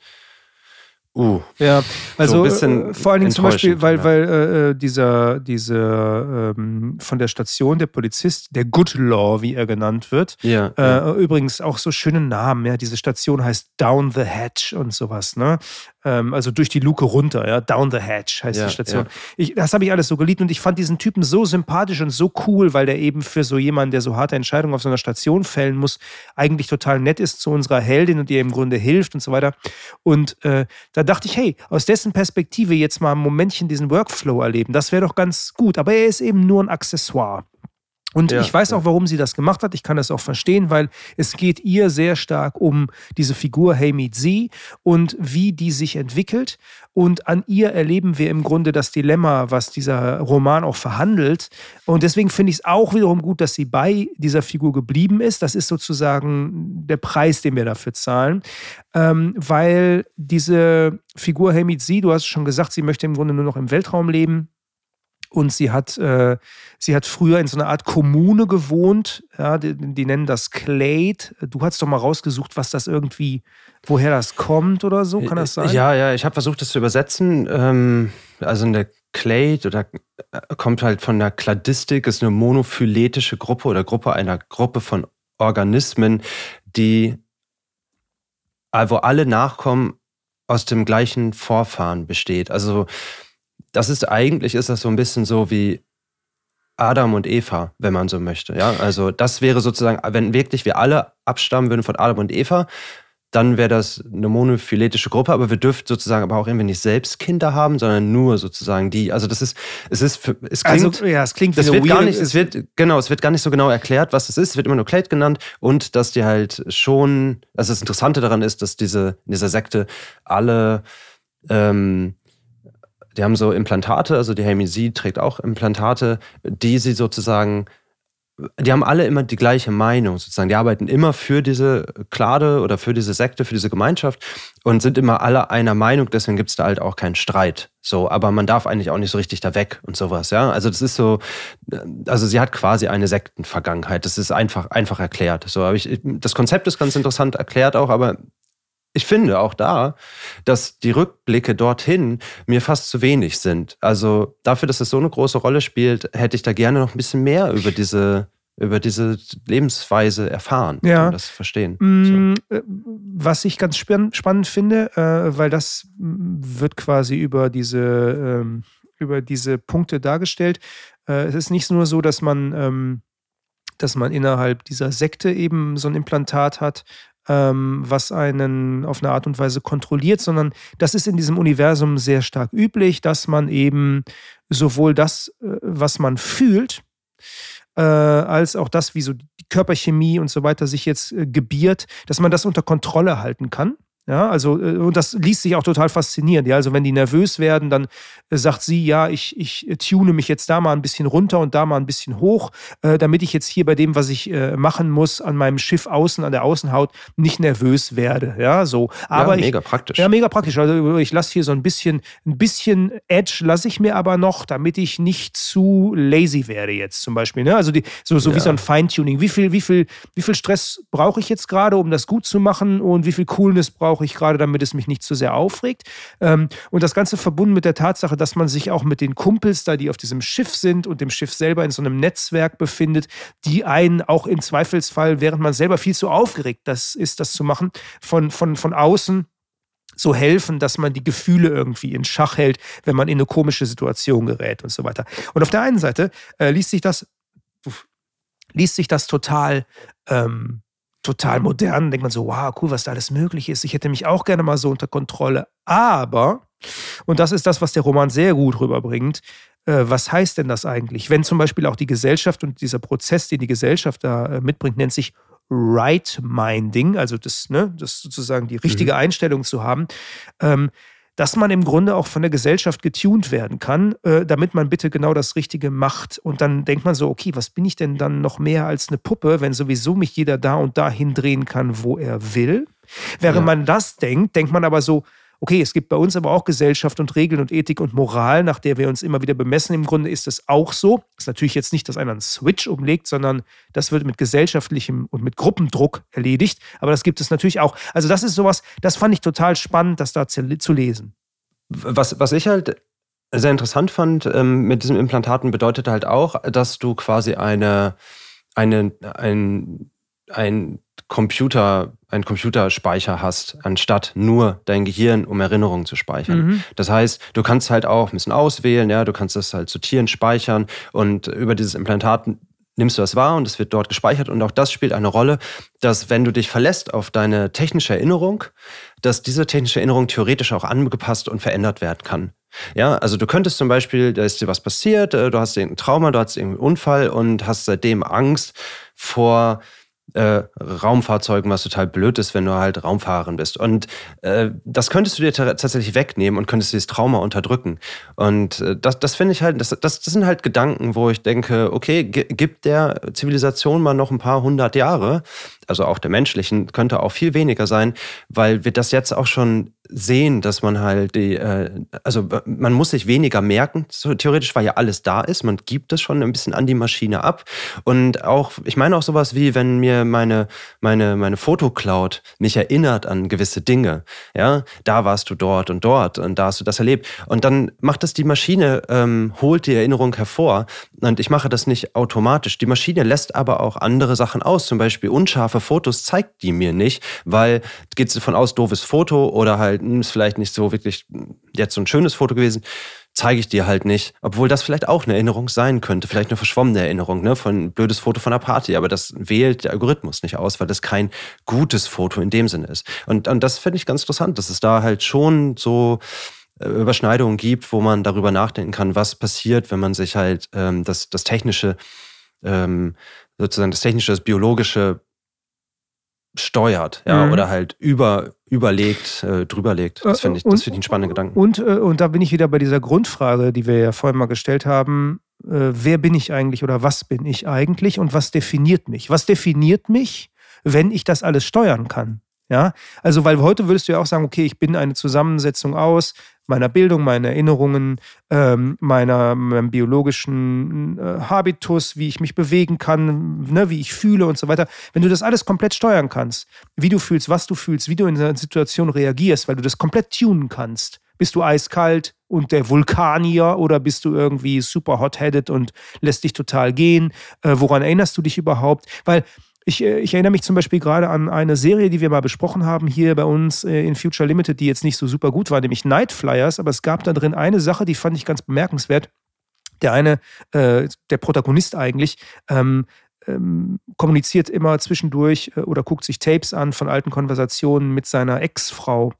Uh, ja, also so äh, vor allen Dingen zum Beispiel, weil, ja. weil äh, äh, dieser, dieser ähm, von der Station der Polizist, der Good Law, wie er genannt wird, ja, äh, ja. übrigens auch so schöne Namen, ja, diese Station heißt Down the Hatch und sowas, ne? Ähm, also durch die Luke runter, ja, Down the Hatch heißt ja, die Station. Ja. Ich, das habe ich alles so geliebt und ich fand diesen Typen so sympathisch und so cool, weil der eben für so jemanden, der so harte Entscheidungen auf so einer Station fällen muss, eigentlich total nett ist zu unserer Heldin und ihr im Grunde hilft und so weiter. Und äh, da dachte ich, hey, aus dessen Perspektive jetzt mal ein Momentchen diesen Workflow erleben, das wäre doch ganz gut. Aber er ist eben nur ein Accessoire. Und ja, ich weiß auch, warum sie das gemacht hat. Ich kann das auch verstehen, weil es geht ihr sehr stark um diese Figur Hey Meet Sie und wie die sich entwickelt. Und an ihr erleben wir im Grunde das Dilemma, was dieser Roman auch verhandelt. Und deswegen finde ich es auch wiederum gut, dass sie bei dieser Figur geblieben ist. Das ist sozusagen der Preis, den wir dafür zahlen. Ähm, weil diese Figur Hey Meet Sie, du hast schon gesagt, sie möchte im Grunde nur noch im Weltraum leben und sie hat, äh, sie hat früher in so einer Art Kommune gewohnt. Ja, die, die, nennen das Clade. Du hast doch mal rausgesucht, was das irgendwie, woher das kommt oder so. Kann das sein? Ja, ja, ich habe versucht, das zu übersetzen. Ähm, also eine Clade oder äh, kommt halt von der Kladistik, ist eine monophyletische Gruppe oder Gruppe einer Gruppe von Organismen, die, wo alle Nachkommen aus dem gleichen Vorfahren besteht. Also das ist eigentlich ist das so ein bisschen so wie Adam und Eva, wenn man so möchte. Ja, also das wäre sozusagen, wenn wirklich wir alle abstammen würden von Adam und Eva, dann wäre das eine monophyletische Gruppe, aber wir dürften sozusagen aber auch irgendwie nicht selbst Kinder haben, sondern nur sozusagen die. Also das ist, es ist, es klingt, also, ja, es klingt das wird gar nicht, es wird, genau, es wird gar nicht so genau erklärt, was es ist. Es wird immer nur Clade genannt und dass die halt schon, also das Interessante daran ist, dass diese, in dieser Sekte alle, ähm, die haben so Implantate, also die Hemisi trägt auch Implantate, die sie sozusagen, die haben alle immer die gleiche Meinung sozusagen. Die arbeiten immer für diese Klade oder für diese Sekte, für diese Gemeinschaft und sind immer alle einer Meinung, deswegen gibt es da halt auch keinen Streit. So, aber man darf eigentlich auch nicht so richtig da weg und sowas, ja. Also das ist so, also sie hat quasi eine Sektenvergangenheit. Das ist einfach, einfach erklärt. So, aber ich, das Konzept ist ganz interessant erklärt auch, aber ich finde auch da, dass die Rückblicke dorthin mir fast zu wenig sind. Also dafür, dass es so eine große Rolle spielt, hätte ich da gerne noch ein bisschen mehr über diese über diese Lebensweise erfahren ja. und das verstehen. Mm, so. Äh, was ich ganz spannend finde, äh, weil das wird quasi über diese, ähm, über diese Punkte dargestellt. Äh, es ist nicht nur so, dass man, ähm, dass man innerhalb dieser Sekte eben so ein Implantat hat, ähm, was einen auf eine Art und Weise kontrolliert, sondern das ist in diesem Universum sehr stark üblich, dass man eben sowohl das, was man fühlt, äh, als auch das, wie so die Körperchemie und so weiter sich jetzt äh, gebiert, dass man das unter Kontrolle halten kann. Ja, also, äh, und das liest sich auch total faszinierend. Ja, also wenn die nervös werden, dann äh, sagt sie, ja, ich, ich tune mich jetzt da mal ein bisschen runter und da mal ein bisschen hoch, äh, damit ich jetzt hier bei dem, was ich äh, machen muss, an meinem Schiff außen, an der Außenhaut, nicht nervös werde. Ja, so. Aber ja, mega ich, praktisch. Ja, mega praktisch. Also ich lasse hier so ein bisschen, ein bisschen Edge lasse ich mir aber noch, damit ich nicht zu lazy werde jetzt zum Beispiel. Ne? Also die, so, so ja. wie so ein Feintuning. Wie viel, wie viel, wie viel Stress brauche ich jetzt gerade, um das gut zu machen und wie viel Coolness brauche brauche ich gerade, damit es mich nicht zu sehr aufregt. Ähm, und das Ganze verbunden mit der Tatsache, dass man sich auch mit den Kumpels da, die auf diesem Schiff sind und dem Schiff selber in so einem Netzwerk befindet, die einen auch im Zweifelsfall, während man selber viel zu aufgeregt das ist, das zu machen, von, von, von außen so helfen, dass man die Gefühle irgendwie in Schach hält, wenn man in eine komische Situation gerät und so weiter. Und auf der einen Seite äh, liest sich das, liest sich das total ähm, total modern. Denkt man so, wow, cool, was da alles möglich ist. Ich hätte mich auch gerne mal so unter Kontrolle. Aber, und das ist das, was der Roman sehr gut rüberbringt, äh, was heißt denn das eigentlich? Wenn zum Beispiel auch die Gesellschaft und dieser Prozess, den die Gesellschaft da äh, mitbringt, nennt sich Right-Minding, also das, ne, das sozusagen die richtige mhm. Einstellung zu haben. Ähm, dass man im Grunde auch von der Gesellschaft getuned werden kann, äh, damit man bitte genau das Richtige macht. Und dann denkt man so, okay, was bin ich denn dann noch mehr als eine Puppe, wenn sowieso mich jeder da und da hindrehen kann, wo er will? Während ja. man das denkt, denkt man aber so, Okay, es gibt bei uns aber auch Gesellschaft und Regeln und Ethik und Moral, nach der wir uns immer wieder bemessen. Im Grunde ist es auch so. Ist natürlich jetzt nicht, dass einer einen Switch umlegt, sondern das wird mit gesellschaftlichem und mit Gruppendruck erledigt. Aber das gibt es natürlich auch. Also das ist sowas, das fand ich total spannend, das da zu, lesen. Was, was ich halt sehr interessant fand ähm, mit diesen Implantaten bedeutet halt auch, dass du quasi eine, eine, ein, ein Computer, einen Computerspeicher hast, anstatt nur dein Gehirn, um Erinnerungen zu speichern. Mhm. Das heißt, du kannst halt auch ein bisschen auswählen, ja, du kannst das halt sortieren, speichern und über dieses Implantat nimmst du das wahr und es wird dort gespeichert und auch das spielt eine Rolle, dass wenn du dich verlässt auf deine technische Erinnerung, dass diese technische Erinnerung theoretisch auch angepasst und verändert werden kann. Ja, also du könntest zum Beispiel, da ist dir was passiert, äh, du hast irgendein Trauma, du hast irgendeinen Unfall und hast seitdem Angst vor äh, Raumfahrzeugen, was total blöd ist, wenn du halt Raumfahrerin bist. Und äh, das könntest du dir tatsächlich wegnehmen und könntest dieses Trauma unterdrücken. Und äh, das, das finde ich halt, das, das, das sind halt Gedanken, wo ich denke, okay, gibt der Zivilisation mal noch ein paar hundert Jahre, also auch der menschlichen, könnte auch viel weniger sein, weil wir das jetzt auch schon sehen, dass man halt die, äh, also man muss sich weniger merken, so, theoretisch, weil ja alles da ist. Man gibt es schon ein bisschen an die Maschine ab. Und auch, ich meine auch sowas wie, wenn mir meine, meine, meine Fotocloud mich erinnert an gewisse Dinge. Ja, da warst du dort und dort und da hast du das erlebt. Und dann macht das die Maschine, ähm, holt die Erinnerung hervor. Und ich mache das nicht automatisch. Die Maschine lässt aber auch andere Sachen aus. Zum Beispiel unscharfe Fotos zeigt die mir nicht, weil geht es davon aus, doofes Foto oder halt hm, ist vielleicht nicht so wirklich jetzt so ein schönes Foto gewesen, zeige ich dir halt nicht. Obwohl das vielleicht auch eine Erinnerung sein könnte, vielleicht eine verschwommene Erinnerung, ne, von ein blödes Foto von einer Party, aber das wählt der Algorithmus nicht aus, weil das kein gutes Foto in dem Sinne ist. Und, und das finde ich ganz interessant, dass es da halt schon so äh, Überschneidungen gibt, wo man darüber nachdenken kann, was passiert, wenn man sich halt ähm, das, das technische, ähm, sozusagen das technische, das biologische steuert, ja, mhm. oder halt über, überlegt, äh, drüberlegt. Das finde ich, das finde ich einen spannenden Gedanken. Und, äh, und da bin ich wieder bei dieser Grundfrage, die wir ja vorhin mal gestellt haben. Äh, wer bin ich eigentlich oder was bin ich eigentlich und was definiert mich? Was definiert mich, wenn ich das alles steuern kann? Ja, also weil heute würdest du ja auch sagen, okay, ich bin eine Zusammensetzung aus meiner Bildung, meinen Erinnerungen, ähm, meiner, meinem biologischen äh, Habitus, wie ich mich bewegen kann, ne, wie ich fühle und so weiter. Wenn du das alles komplett steuern kannst, wie du fühlst, was du fühlst, wie du in einer Situation reagierst, weil du das komplett tunen kannst, bist du eiskalt und der Vulkanier oder bist du irgendwie super hot-headed und lässt dich total gehen? Äh, woran erinnerst du dich überhaupt? Weil ich, äh, ich, erinnere mich zum Beispiel gerade an eine Serie, die wir mal besprochen haben hier bei uns äh, in Future Limited, die jetzt nicht so super gut war, nämlich Night Flyers. Aber es gab da drin eine Sache, die fand ich ganz bemerkenswert. Der eine, äh, der Protagonist eigentlich, ähm, ähm, kommuniziert immer zwischendurch äh, oder guckt sich Tapes an von alten Konversationen mit seiner Ex-Frau.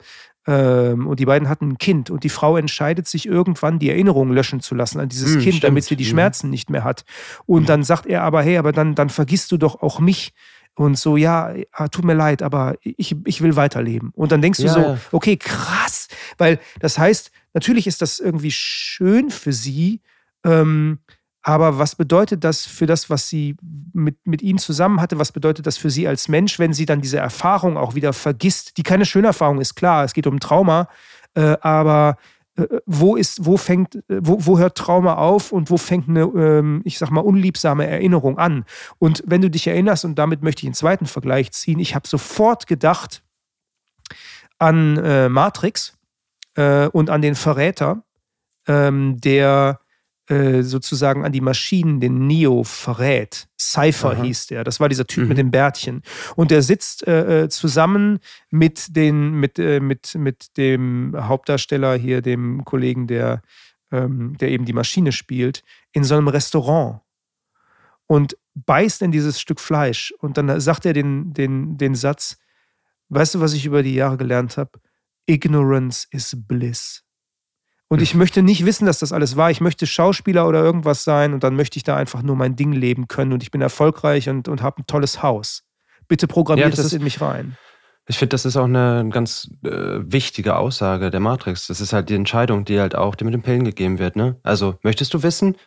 Ähm, und die beiden hatten ein Kind und die Frau entscheidet sich irgendwann, die Erinnerung löschen zu lassen an dieses hm, Kind, stimmt. damit sie die hm. Schmerzen nicht mehr hat. Und hm. dann sagt er aber, hey, aber dann, dann vergisst du doch auch mich. Und so, ja, ah, tut mir leid, aber ich, ich will weiterleben. Und dann denkst du ja, so, okay, krass. Weil das heißt, natürlich ist das irgendwie schön für sie, ähm, aber was bedeutet das für das, was sie mit, mit ihm zusammen hatte? Was bedeutet das für sie als Mensch, wenn sie dann diese Erfahrung auch wieder vergisst? Die keine schöne Erfahrung ist, klar, es geht um Trauma, äh, aber äh, wo ist, wo fängt, äh, wo, wo hört Trauma auf und wo fängt eine, ähm, ich sag mal, unliebsame Erinnerung an? Und wenn du dich erinnerst, und damit möchte ich einen zweiten Vergleich ziehen, ich habe sofort gedacht an äh, Matrix äh, und an den Verräter, ähm, der äh, sozusagen an die Maschinen den Neo verrät. Cypher Aha. hieß der. Das war dieser Typ mhm. mit dem Bärtchen. Und der sitzt äh, äh, zusammen mit, den, mit, äh, mit, mit dem Hauptdarsteller hier, dem Kollegen, der, ähm, der eben die Maschine spielt, in so einem Restaurant und beißt in dieses Stück Fleisch. Und dann sagt er den, den, den Satz, weißt du, was ich über die Jahre gelernt habe? Ignorance is bliss. Und ich möchte nicht wissen, dass das alles war. Ich möchte Schauspieler oder irgendwas sein und dann möchte ich da einfach nur mein Ding leben können und ich bin erfolgreich und, und habe ein tolles Haus. Bitte programmiert ja, das, das ist, in mich rein. Ich finde, das ist auch eine ganz äh, wichtige Aussage der Matrix. Das ist halt die Entscheidung, die halt auch dir mit den Pillen gegeben wird. Ne? Also möchtest du wissen,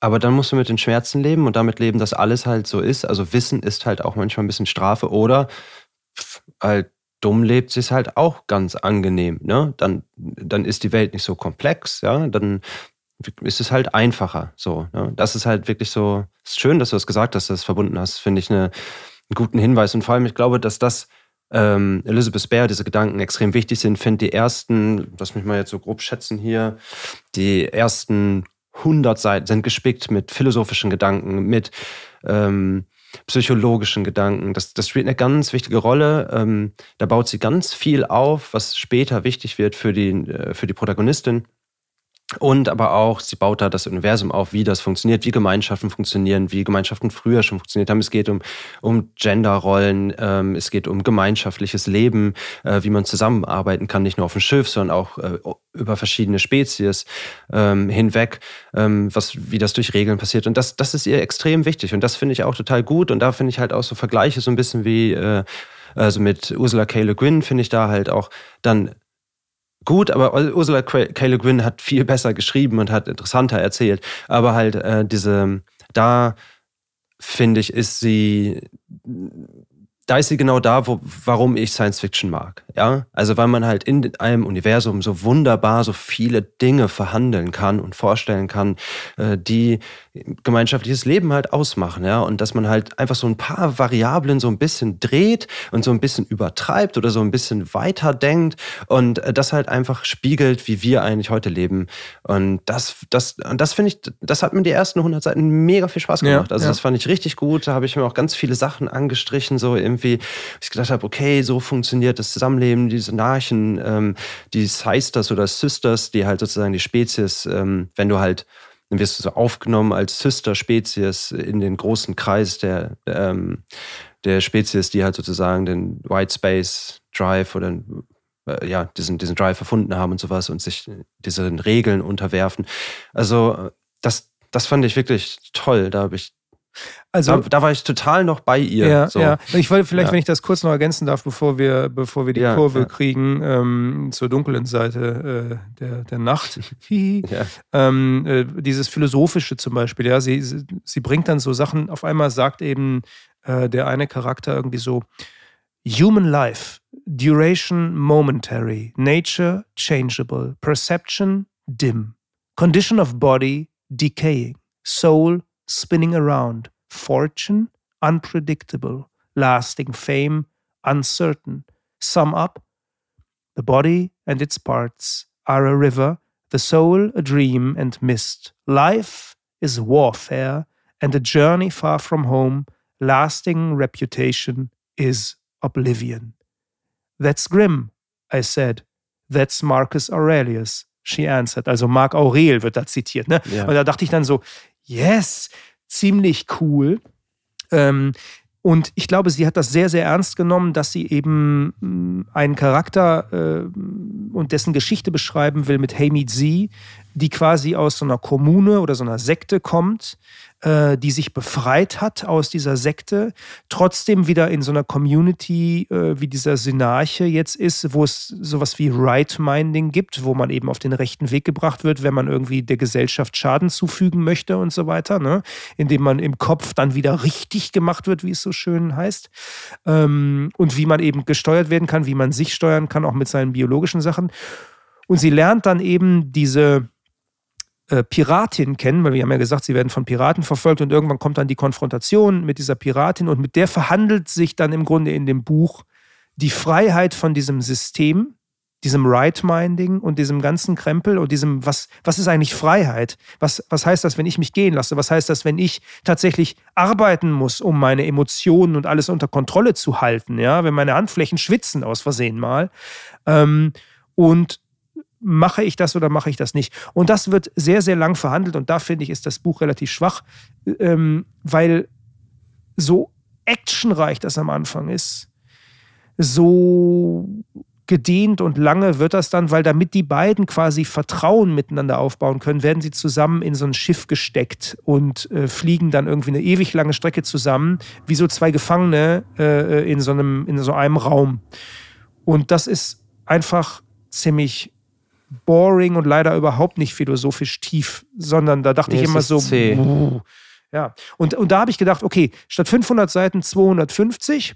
aber dann musst du mit den Schmerzen leben und damit leben, dass alles halt so ist. Also Wissen ist halt auch manchmal ein bisschen Strafe oder halt dumm lebt, ist halt auch ganz angenehm. Ne? Dann, dann ist die Welt nicht so komplex, ja, dann ist es halt einfacher. So, ne? Das ist halt wirklich so, ist schön, dass du das gesagt hast, dass du das verbunden hast, finde ich eine, einen guten Hinweis. Und vor allem, ich glaube, dass das ähm, Elizabeth Baer, diese Gedanken extrem wichtig sind. Finde die ersten, lass mich mal jetzt so grob schätzen hier, die ersten 100 Seiten sind gespickt mit philosophischen Gedanken, mit ähm, psychologischen Gedanken. Das, das spielt eine ganz wichtige Rolle. Ähm, da baut sie ganz viel auf, was später wichtig wird für die, äh, für die Protagonistin. Und aber auch, sie baut da das Universum auf, wie das funktioniert, wie Gemeinschaften funktionieren, wie Gemeinschaften früher schon funktioniert haben. Es geht um, um Genderrollen, ähm, es geht um gemeinschaftliches Leben, äh, wie man zusammenarbeiten kann, nicht nur auf dem Schiff, sondern auch äh, über verschiedene Spezies ähm, hinweg, ähm, was, wie das durch Regeln passiert. Und das, das ist ihr extrem wichtig. Und das finde ich auch total gut. Und da finde ich halt auch so Vergleiche so ein bisschen wie äh, also mit Ursula K. Le Guin finde ich da halt auch dann gut, aber Ursula K. Le Guin hat viel besser geschrieben und hat interessanter erzählt. Aber halt äh, diese, da finde ich, ist sie da ist sie genau da, wo, warum ich Science Fiction mag. Ja, also weil man halt in einem Universum so wunderbar so viele Dinge verhandeln kann und vorstellen kann, äh, die gemeinschaftliches Leben halt ausmachen. Ja, und dass man halt einfach so ein paar Variablen so ein bisschen dreht und so ein bisschen übertreibt oder so ein bisschen weiter denkt und äh, das halt einfach spiegelt, wie wir eigentlich heute leben. Und das, das, das finde ich, das hat mir die ersten 100 Seiten mega viel Spaß gemacht. Ja, also ja. das fand ich richtig gut. Da habe ich mir auch ganz viele Sachen angestrichen so irgendwie, ich gedacht habe, okay, so funktioniert das Zusammenleben, diese Narchen, ähm, die Sisters oder Sisters, die halt sozusagen die Spezies, ähm, wenn du halt dann wirst du so aufgenommen als Sister-Spezies in den großen Kreis der, ähm, der Spezies, die halt sozusagen den White Space Drive oder äh, ja, diesen, diesen Drive erfunden haben und sowas und sich diesen Regeln unterwerfen. Also das, das fand ich wirklich toll. Da habe ich also, da, da, war ich total noch bei ihr. Ja, so. ja. Ich wollte vielleicht, ja. wenn ich das kurz noch ergänzen darf, bevor wir, bevor wir die ja, Kurve kriegen ähm, zur dunklen Seite äh, der, der Nacht. [laughs] ähm, äh, dieses Philosophische zum Beispiel, ja, sie, sie, sie, bringt dann so Sachen, auf einmal sagt eben äh, der eine Charakter irgendwie so, Human Life duration momentary, nature changeable, perception dim, condition of body decaying, soul spinning around, fortune unpredictable, lasting fame uncertain. Sum up the body and its parts are a river, the soul a dream and mist. Life is warfare and a journey far from home, lasting reputation is oblivion. That's grim, I said. That's Marcus Aurelius, she answered. Also Marc Aurel wird da zitiert. Ne? Ja. Und da dachte ich dann so, yes, ziemlich cool. Ähm, und ich glaube, sie hat das sehr, sehr ernst genommen, dass sie eben mm, einen Charakter äh, und dessen Geschichte beschreiben will mit Hamid Z, die quasi aus so einer Kommune oder so einer Sekte kommt, äh, die sich befreit hat aus dieser Sekte, trotzdem wieder in so einer Community äh, wie dieser Synarche jetzt ist, wo es sowas wie Right-Minding gibt, wo man eben auf den rechten Weg gebracht wird, wenn man irgendwie der Gesellschaft Schaden zufügen möchte und so weiter, ne? indem man im Kopf dann wieder richtig gemacht wird, wie es so schön heißt. Ähm, und wie man eben gesteuert werden kann, wie man sich steuern kann, auch mit seinen biologischen Sachen. Und sie lernt dann eben diese äh, Piratin kennen, weil wir haben ja gesagt, sie werden von Piraten verfolgt und irgendwann kommt dann die Konfrontation mit dieser Piratin und mit der verhandelt sich dann im Grunde in dem Buch die Freiheit von diesem System, diesem Right-Minding und diesem ganzen Krempel und diesem, was, was ist eigentlich Freiheit? Was, was heißt das, wenn ich mich gehen lasse? Was heißt das, wenn ich tatsächlich arbeiten muss, um meine Emotionen und alles unter Kontrolle zu halten? Ja, wenn meine Handflächen schwitzen aus Versehen mal. Ähm, und mache ich das oder mache ich das nicht? Und das wird sehr, sehr lang verhandelt und da finde ich, ist das Buch relativ schwach, ähm, weil so actionreich das am Anfang ist, so gedehnt und lange wird das dann, weil damit die beiden quasi Vertrauen miteinander aufbauen können, werden sie zusammen in so ein Schiff gesteckt und äh, fliegen dann irgendwie eine ewig lange Strecke zusammen, wie so zwei Gefangene äh, in, so einem, in so einem Raum. Und das ist einfach ziemlich boring und leider überhaupt nicht philosophisch tief, sondern da dachte nee, ich immer so, uh, ja. Und, und da habe ich gedacht, okay, statt 500 Seiten 250,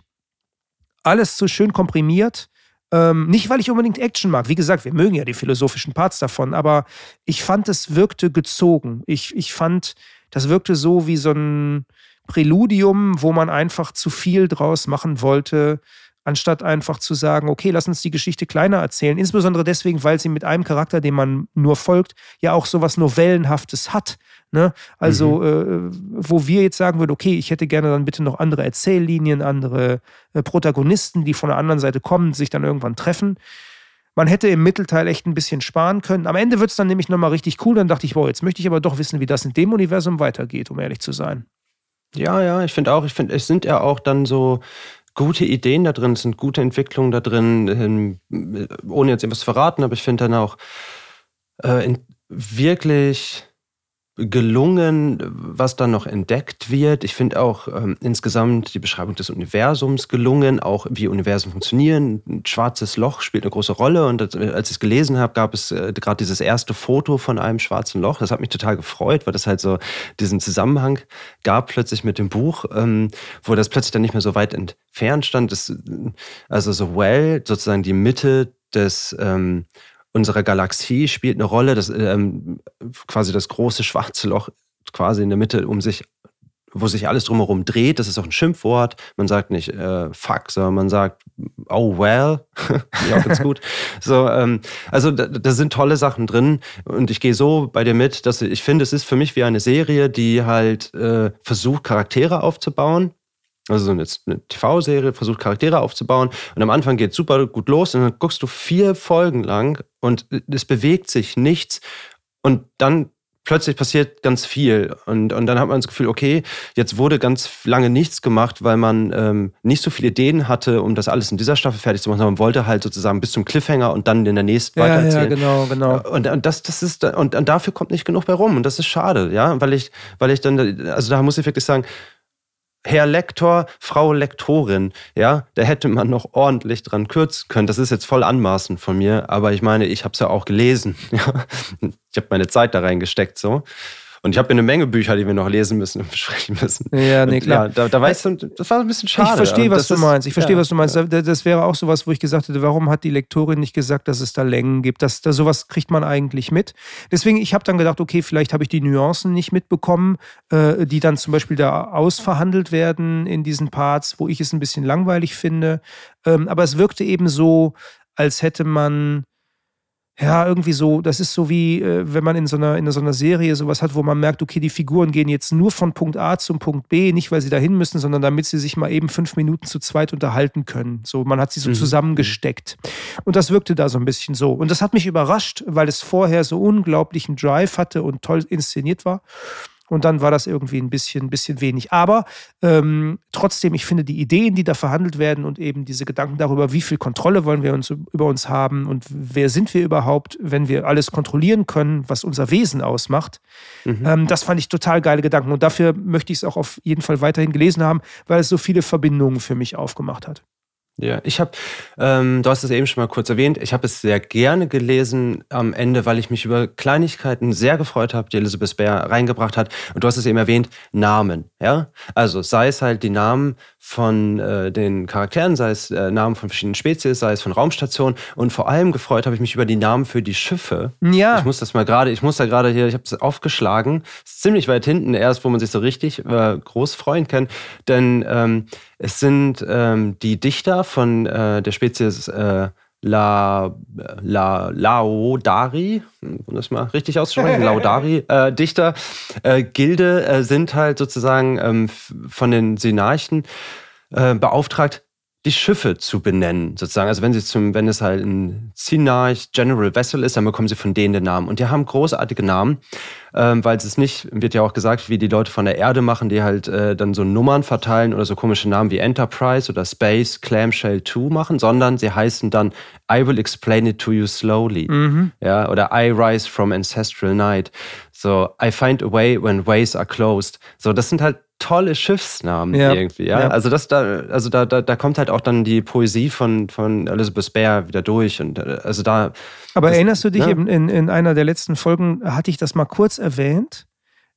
alles so schön komprimiert. Ähm, nicht, weil ich unbedingt Action mag. Wie gesagt, wir mögen ja die philosophischen Parts davon, aber ich fand, es wirkte gezogen. Ich, ich fand, das wirkte so wie so ein Präludium, wo man einfach zu viel draus machen wollte anstatt einfach zu sagen, okay, lass uns die Geschichte kleiner erzählen. Insbesondere deswegen, weil sie mit einem Charakter, dem man nur folgt, ja auch so was Novellenhaftes hat. Ne? Also, mhm. äh, wo wir jetzt sagen würden, okay, ich hätte gerne dann bitte noch andere Erzähllinien, andere äh, Protagonisten, die von der anderen Seite kommen, sich dann irgendwann treffen. Man hätte im Mittelteil echt ein bisschen sparen können. Am Ende wird es dann nämlich nochmal richtig cool. Dann dachte ich, wow, jetzt möchte ich aber doch wissen, wie das in dem Universum weitergeht, um ehrlich zu sein. Ja, ja, ich finde auch, ich finde, es sind ja auch dann so gute Ideen da drin, es sind gute Entwicklungen da drin, ähm, ohne jetzt irgendwas zu verraten, aber ich finde dann auch äh, wirklich gelungen, was dann noch entdeckt wird. Ich finde auch ähm, insgesamt die Beschreibung des Universums gelungen, auch wie Universen funktionieren. Ein schwarzes Loch spielt eine große Rolle und als ich es gelesen habe, gab es äh, gerade dieses erste Foto von einem schwarzen Loch. Das hat mich total gefreut, weil das halt so diesen Zusammenhang gab plötzlich mit dem Buch, ähm, wo das plötzlich dann nicht mehr so weit entfernt stand. Das, also so Well, sozusagen die Mitte des ähm, unserer Galaxie spielt eine Rolle, das, ähm, quasi das große schwarze Loch quasi in der Mitte um sich wo sich alles drumherum dreht, das ist auch ein Schimpfwort. Man sagt nicht äh, fuck, sondern man sagt oh well. [laughs] ja, ganz gut. So, ähm, also da, da, sind tolle Sachen drin und ich gehe so bei dir mit, dass ich finde, es ist für mich wie eine Serie, die halt äh, versucht, Charaktere aufzubauen also eine, eine TV-Serie, versucht Charaktere aufzubauen und am Anfang geht es super gut los und dann guckst du vier Folgen lang und es bewegt sich nichts und dann plötzlich passiert ganz viel und, und dann hat man das Gefühl, okay, jetzt wurde ganz lange nichts gemacht, weil man ähm, nicht so viele Ideen hatte, um das alles in dieser Staffel fertig zu machen, sondern man wollte halt sozusagen bis zum Cliffhanger und dann in der nächsten ja, weitererzählen. Ja, genau, genau. Und, und das, das ist und, und dafür kommt nicht genug bei rum und das ist schade, ja, weil ich, weil ich dann, also da muss ich wirklich sagen, Herr Lektor, Frau Lektorin, ja, da hätte man noch ordentlich dran kürzen können. Das ist jetzt voll anmaßend von mir, aber ich meine, ich habe es ja auch gelesen. [laughs] Ja. Ich habe meine Zeit da reingesteckt so. Und ich habe eine Menge Bücher, die wir noch lesen müssen und [laughs] besprechen müssen. Ja, nee, klar. Ja, da, da weißt du, das war ein bisschen schade. Ich verstehe, was du ist, meinst. Ich verstehe, ja, was du meinst. Ja. Das wäre auch sowas, wo ich gesagt hätte, warum hat die Lektorin nicht gesagt, dass es da Längen gibt? Das, das, sowas kriegt man eigentlich mit. Deswegen, ich habe dann gedacht, okay, vielleicht habe ich die Nuancen nicht mitbekommen, äh, die dann zum Beispiel da ausverhandelt werden in diesen Parts, wo ich es ein bisschen langweilig finde. Ähm, aber es wirkte eben so, als hätte man ja, irgendwie so, das ist so wie, äh, wenn man in so, einer, in so einer Serie sowas hat, wo man merkt, okay, die Figuren gehen jetzt nur von Punkt A zum Punkt B, nicht weil sie dahin müssen, sondern damit sie sich mal eben fünf Minuten zu zweit unterhalten können. So, man hat sie so mhm. zusammengesteckt. Und das wirkte da so ein bisschen so. Und das hat mich überrascht, weil es vorher so unglaublichen Drive hatte und toll inszeniert war. Und dann war das irgendwie ein bisschen, bisschen wenig. Aber ähm, trotzdem, ich finde die Ideen, die da verhandelt werden und eben diese Gedanken darüber, wie viel Kontrolle wollen wir uns über uns haben und wer sind wir überhaupt, wenn wir alles kontrollieren können, was unser Wesen ausmacht, mhm. ähm, das fand ich total geile Gedanken. Und dafür möchte ich es auch auf jeden Fall weiterhin gelesen haben, weil es so viele Verbindungen für mich aufgemacht hat. Ja, ich habe, ähm, du hast es eben schon mal kurz erwähnt, ich habe es sehr gerne gelesen am Ende, weil ich mich über Kleinigkeiten sehr gefreut habe, die Elizabeth Baer reingebracht hat. Und du hast es eben erwähnt, Namen. Ja, also sei es halt die Namen von äh, den Charakteren, sei es äh, Namen von verschiedenen Spezies, sei es von Raumstationen. Und vor allem gefreut habe ich mich über die Namen für die Schiffe. Ja. Ich muss das mal gerade, ich muss da gerade hier, ich habe es aufgeschlagen, ist ziemlich weit hinten erst, wo man sich so richtig äh, groß freuen kann. Denn ähm, es sind ähm, die Dichter von äh, der Spezies äh, La, La, Laodari, um das mal richtig auszusprechen, [laughs] Laodari, äh, Dichter, äh, Gilde äh, sind halt sozusagen ähm, von den Senarchen äh, beauftragt, die Schiffe zu benennen, sozusagen. Also wenn sie zum, wenn es halt ein Sinarch General Vessel ist, dann bekommen sie von denen den Namen. Und die haben großartige Namen ähm, weil es nicht, wird ja auch gesagt, wie die Leute von der Erde machen, die halt äh, dann so Nummern verteilen oder so komische Namen wie Enterprise oder Space Clamshell 2 machen, sondern sie heißen dann I will explain it to you slowly. Mhm. Ja, oder I rise from ancestral night. So, I find a way when ways are closed. So, das sind halt tolle Schiffsnamen ja. irgendwie, ja? ja. Also das da, also da, da, da kommt halt auch dann die Poesie von, von Elizabeth Baer wieder durch. Und äh, also da. Aber das, erinnerst du dich ja. Ne? in, in einer der letzten Folgen, hatte ich das mal kurz erwähnt,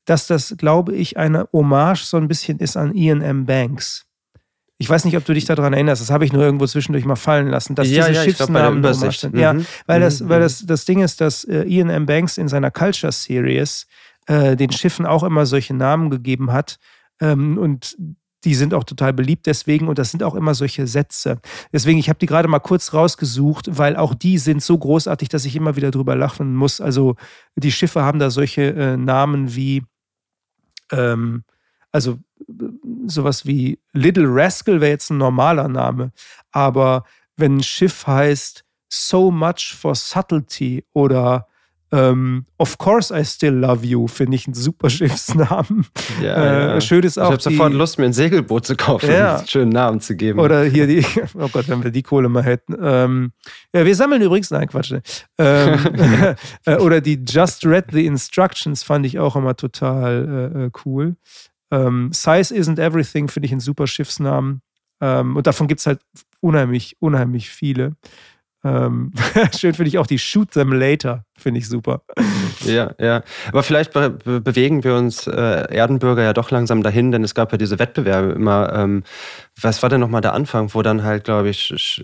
dass das, glaube ich, eine Hommage so ein bisschen ist an Ian M. Banks. Ich weiß nicht, ob du dich daran erinnerst, das habe ich nur irgendwo zwischendurch mal fallen lassen, dass ja, diese ja, Schiffsnamen glaub, sind. Mhm. Ja, weil mhm. das, weil mhm. das, das Ding ist, dass äh, Ian M. Banks in seiner Culture Series äh, den Schiffen auch immer solche Namen gegeben hat, ähm, und die sind auch total beliebt deswegen und das sind auch immer solche Sätze. Deswegen, ich habe die gerade mal kurz rausgesucht, weil auch die sind so großartig, dass ich immer wieder drüber lachen muss. Also die Schiffe haben da solche äh, Namen wie, ähm, also sowas wie Little Rascal wäre jetzt ein normaler Name, aber wenn ein Schiff heißt So Much for Subtlety oder ähm, of course I still love you, finde ich einen super Schiffsnamen. [laughs] Ja, äh, ja. Schön ist auch. Ich habe sofort Lust, mir ein Segelboot zu kaufen ja. und einen schönen Namen zu geben. Oder hier die, [laughs] oh Gott, wenn wir die Kohle mal hätten. Ähm, ja, wir sammeln übrigens, nein, Quatsch. Ne. Ähm, [laughs] äh, oder die Just Read the Instructions fand ich auch immer total äh, äh cool. Ähm, Size isn't everything finde ich einen super Schiffsnamen. Ähm, und davon gibt es halt unheimlich, unheimlich viele. Ähm, schön finde ich auch die Shoot Them Later, finde ich super. Ja, ja. Aber vielleicht be bewegen wir uns äh, Erdenbürger ja doch langsam dahin, denn es gab ja diese Wettbewerbe immer. Ähm, was war denn nochmal der Anfang, wo dann halt, glaube ich, sch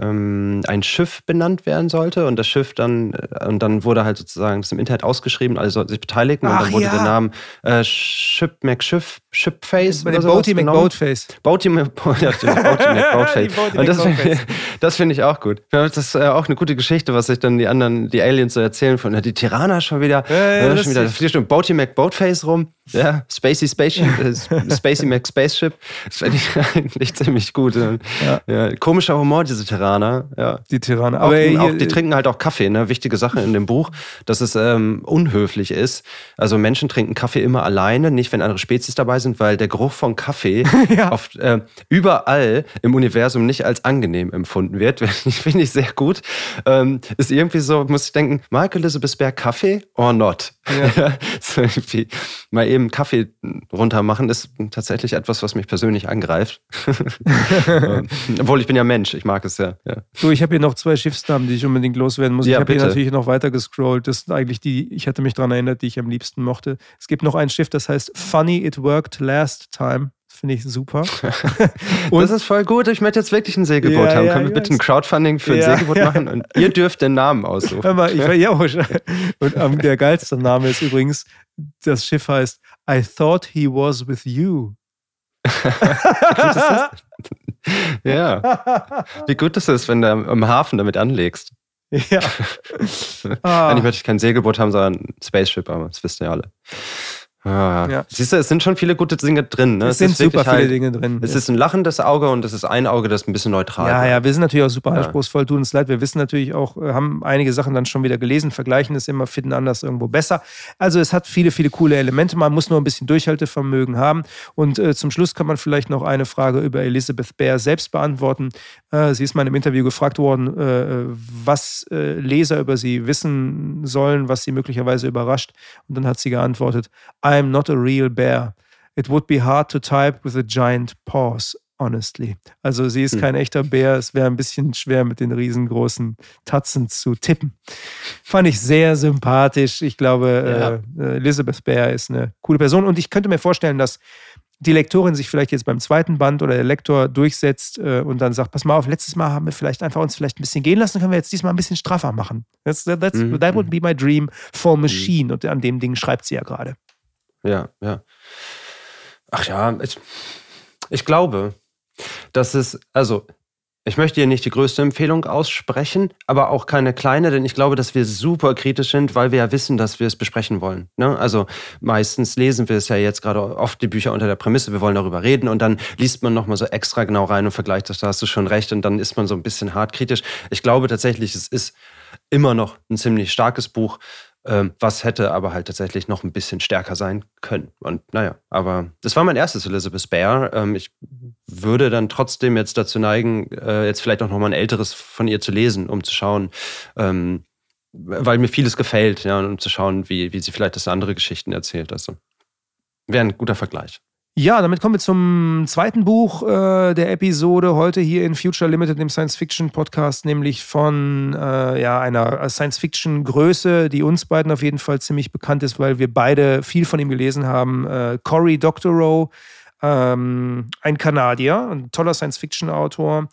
ähm, ein Schiff benannt werden sollte und das Schiff dann, äh, und dann wurde halt sozusagen das im Internet ausgeschrieben, alle sollten sich beteiligen Ach, und dann wurde ja. der Name äh, Ship McSchiff, Shipface. Bei dem Boaty McBoatface. Boaty [laughs] [laughs] McBoatface. und das [laughs] finde das ich auch gut. Das ist äh, auch eine gute Geschichte, was sich dann die anderen, die Aliens so erzählen von, die Tirana schon wieder, ja, ja, schon wieder, da schon Boaty McBoatface rum, ja, Spacey Spaceship, äh, Spacey McSpaceship. Das finde ich [laughs] eigentlich ziemlich gut. Ja. Ja, komischer Humor, diese Tirana. Ja. Die Tirana. Aber auch, auch, die trinken halt auch Kaffee, ne? Wichtige Sache in dem Buch, dass es ähm, unhöflich ist. Also Menschen trinken Kaffee immer alleine, nicht wenn andere Spezies dabei sind, weil der Geruch von Kaffee [laughs] ja. oft, äh, überall im Universum nicht als angenehm empfunden wird. [laughs] Finde ich sehr gut. Ähm, ist irgendwie so, muss ich denken, Mark Elizabeth Bear Kaffee or not? Ja. [laughs] so irgendwie mal eben Kaffee runter machen ist tatsächlich etwas, was mich persönlich angreift. [laughs] Obwohl ich bin ja Mensch, ich mag es ja. ja. So, ich habe hier noch zwei Schiffsnamen, die ich unbedingt loswerden muss. Ja, ich habe hier natürlich noch weiter gescrollt. Das sind eigentlich die, ich hatte mich daran erinnert, die ich am liebsten mochte. Es gibt noch ein Schiff, das heißt Funny It Worked Last Time. Finde ich super. [laughs] [laughs] und das ist voll gut. Ich möchte jetzt wirklich ein Segelboot ja, haben. Ja, Können wir bitte ein Crowdfunding für ein ja, Segelboot [laughs] machen? Und ihr dürft den Namen aussuchen. Hör mal, ich, ja, und ähm, der geilste Name ist übrigens, das Schiff heißt I thought he was with you. ja. Wie gut ist es, wenn du im Hafen damit anlegst. Ja. ah. Eigentlich möchte ich kein Segelboot haben, sondern ein Spaceship, aber das wisst ihr alle. Ah, ja. Siehst du, es sind schon viele gute Dinge drin. Ne? Es, es sind super viele halt, Dinge drin. Es ist ein lachendes Auge und es ist ein Auge, das ein bisschen neutral Ja, ja, wir sind natürlich auch super ja. anspruchsvoll. Tut uns leid, wir wissen natürlich auch, äh, haben einige Sachen dann schon wieder gelesen, vergleichen es immer, finden anders irgendwo besser. Also es hat viele, viele coole Elemente. Man muss nur ein bisschen Durchhaltevermögen haben. Und äh, zum Schluss kann man vielleicht noch eine Frage über Elizabeth Baer selbst beantworten. Äh, sie ist mal im Interview gefragt worden, äh, was äh, Leser über sie wissen sollen, was sie möglicherweise überrascht. Und dann hat sie geantwortet, I I'm not a real bear. It would be hard to type with a giant pause, honestly. Also sie ist hm. kein echter Bär. Es wäre ein bisschen schwer, mit den riesengroßen Tatzen zu tippen. Fand ich sehr sympathisch. Ich glaube, ja. äh, Elizabeth Bear ist eine coole Person. Und ich könnte mir vorstellen, dass die Lektorin sich vielleicht jetzt beim zweiten Band oder der Lektor durchsetzt äh, und dann sagt, pass mal auf, letztes Mal haben wir vielleicht einfach uns vielleicht ein bisschen gehen lassen, können wir jetzt diesmal ein bisschen straffer machen. That's, that's, mhm. That would be my dream for machine. Mhm. Und an dem Ding schreibt sie ja gerade. Ja, ja. Ach ja, ich, ich glaube, dass es, also ich möchte hier nicht die größte Empfehlung aussprechen, aber auch keine kleine, denn ich glaube, dass wir super kritisch sind, weil wir ja wissen, dass wir es besprechen wollen. Ne? Also meistens lesen wir es ja jetzt gerade oft die Bücher unter der Prämisse, wir wollen darüber reden und dann liest man nochmal so extra genau rein und vergleicht das, da hast du schon recht und dann ist man so ein bisschen hart kritisch. Ich glaube tatsächlich, es ist immer noch ein ziemlich starkes Buch, ähm, was hätte aber halt tatsächlich noch ein bisschen stärker sein können. Und naja, aber das war mein erstes Elizabeth Bear. Ähm, ich würde dann trotzdem jetzt dazu neigen, äh, jetzt vielleicht auch noch mal ein älteres von ihr zu lesen, um zu schauen, ähm, weil mir vieles gefällt, ja, um zu schauen, wie, wie sie vielleicht das andere Geschichten erzählt. Also wäre ein guter Vergleich. Ja, damit kommen wir zum zweiten Buch äh, der Episode heute hier in Future Limited, dem Science-Fiction-Podcast, nämlich von äh, ja, einer Science-Fiction-Größe, die uns beiden auf jeden Fall ziemlich bekannt ist, weil wir beide viel von ihm gelesen haben. Äh, Cory Doctorow, ähm, ein Kanadier, ein toller Science-Fiction-Autor,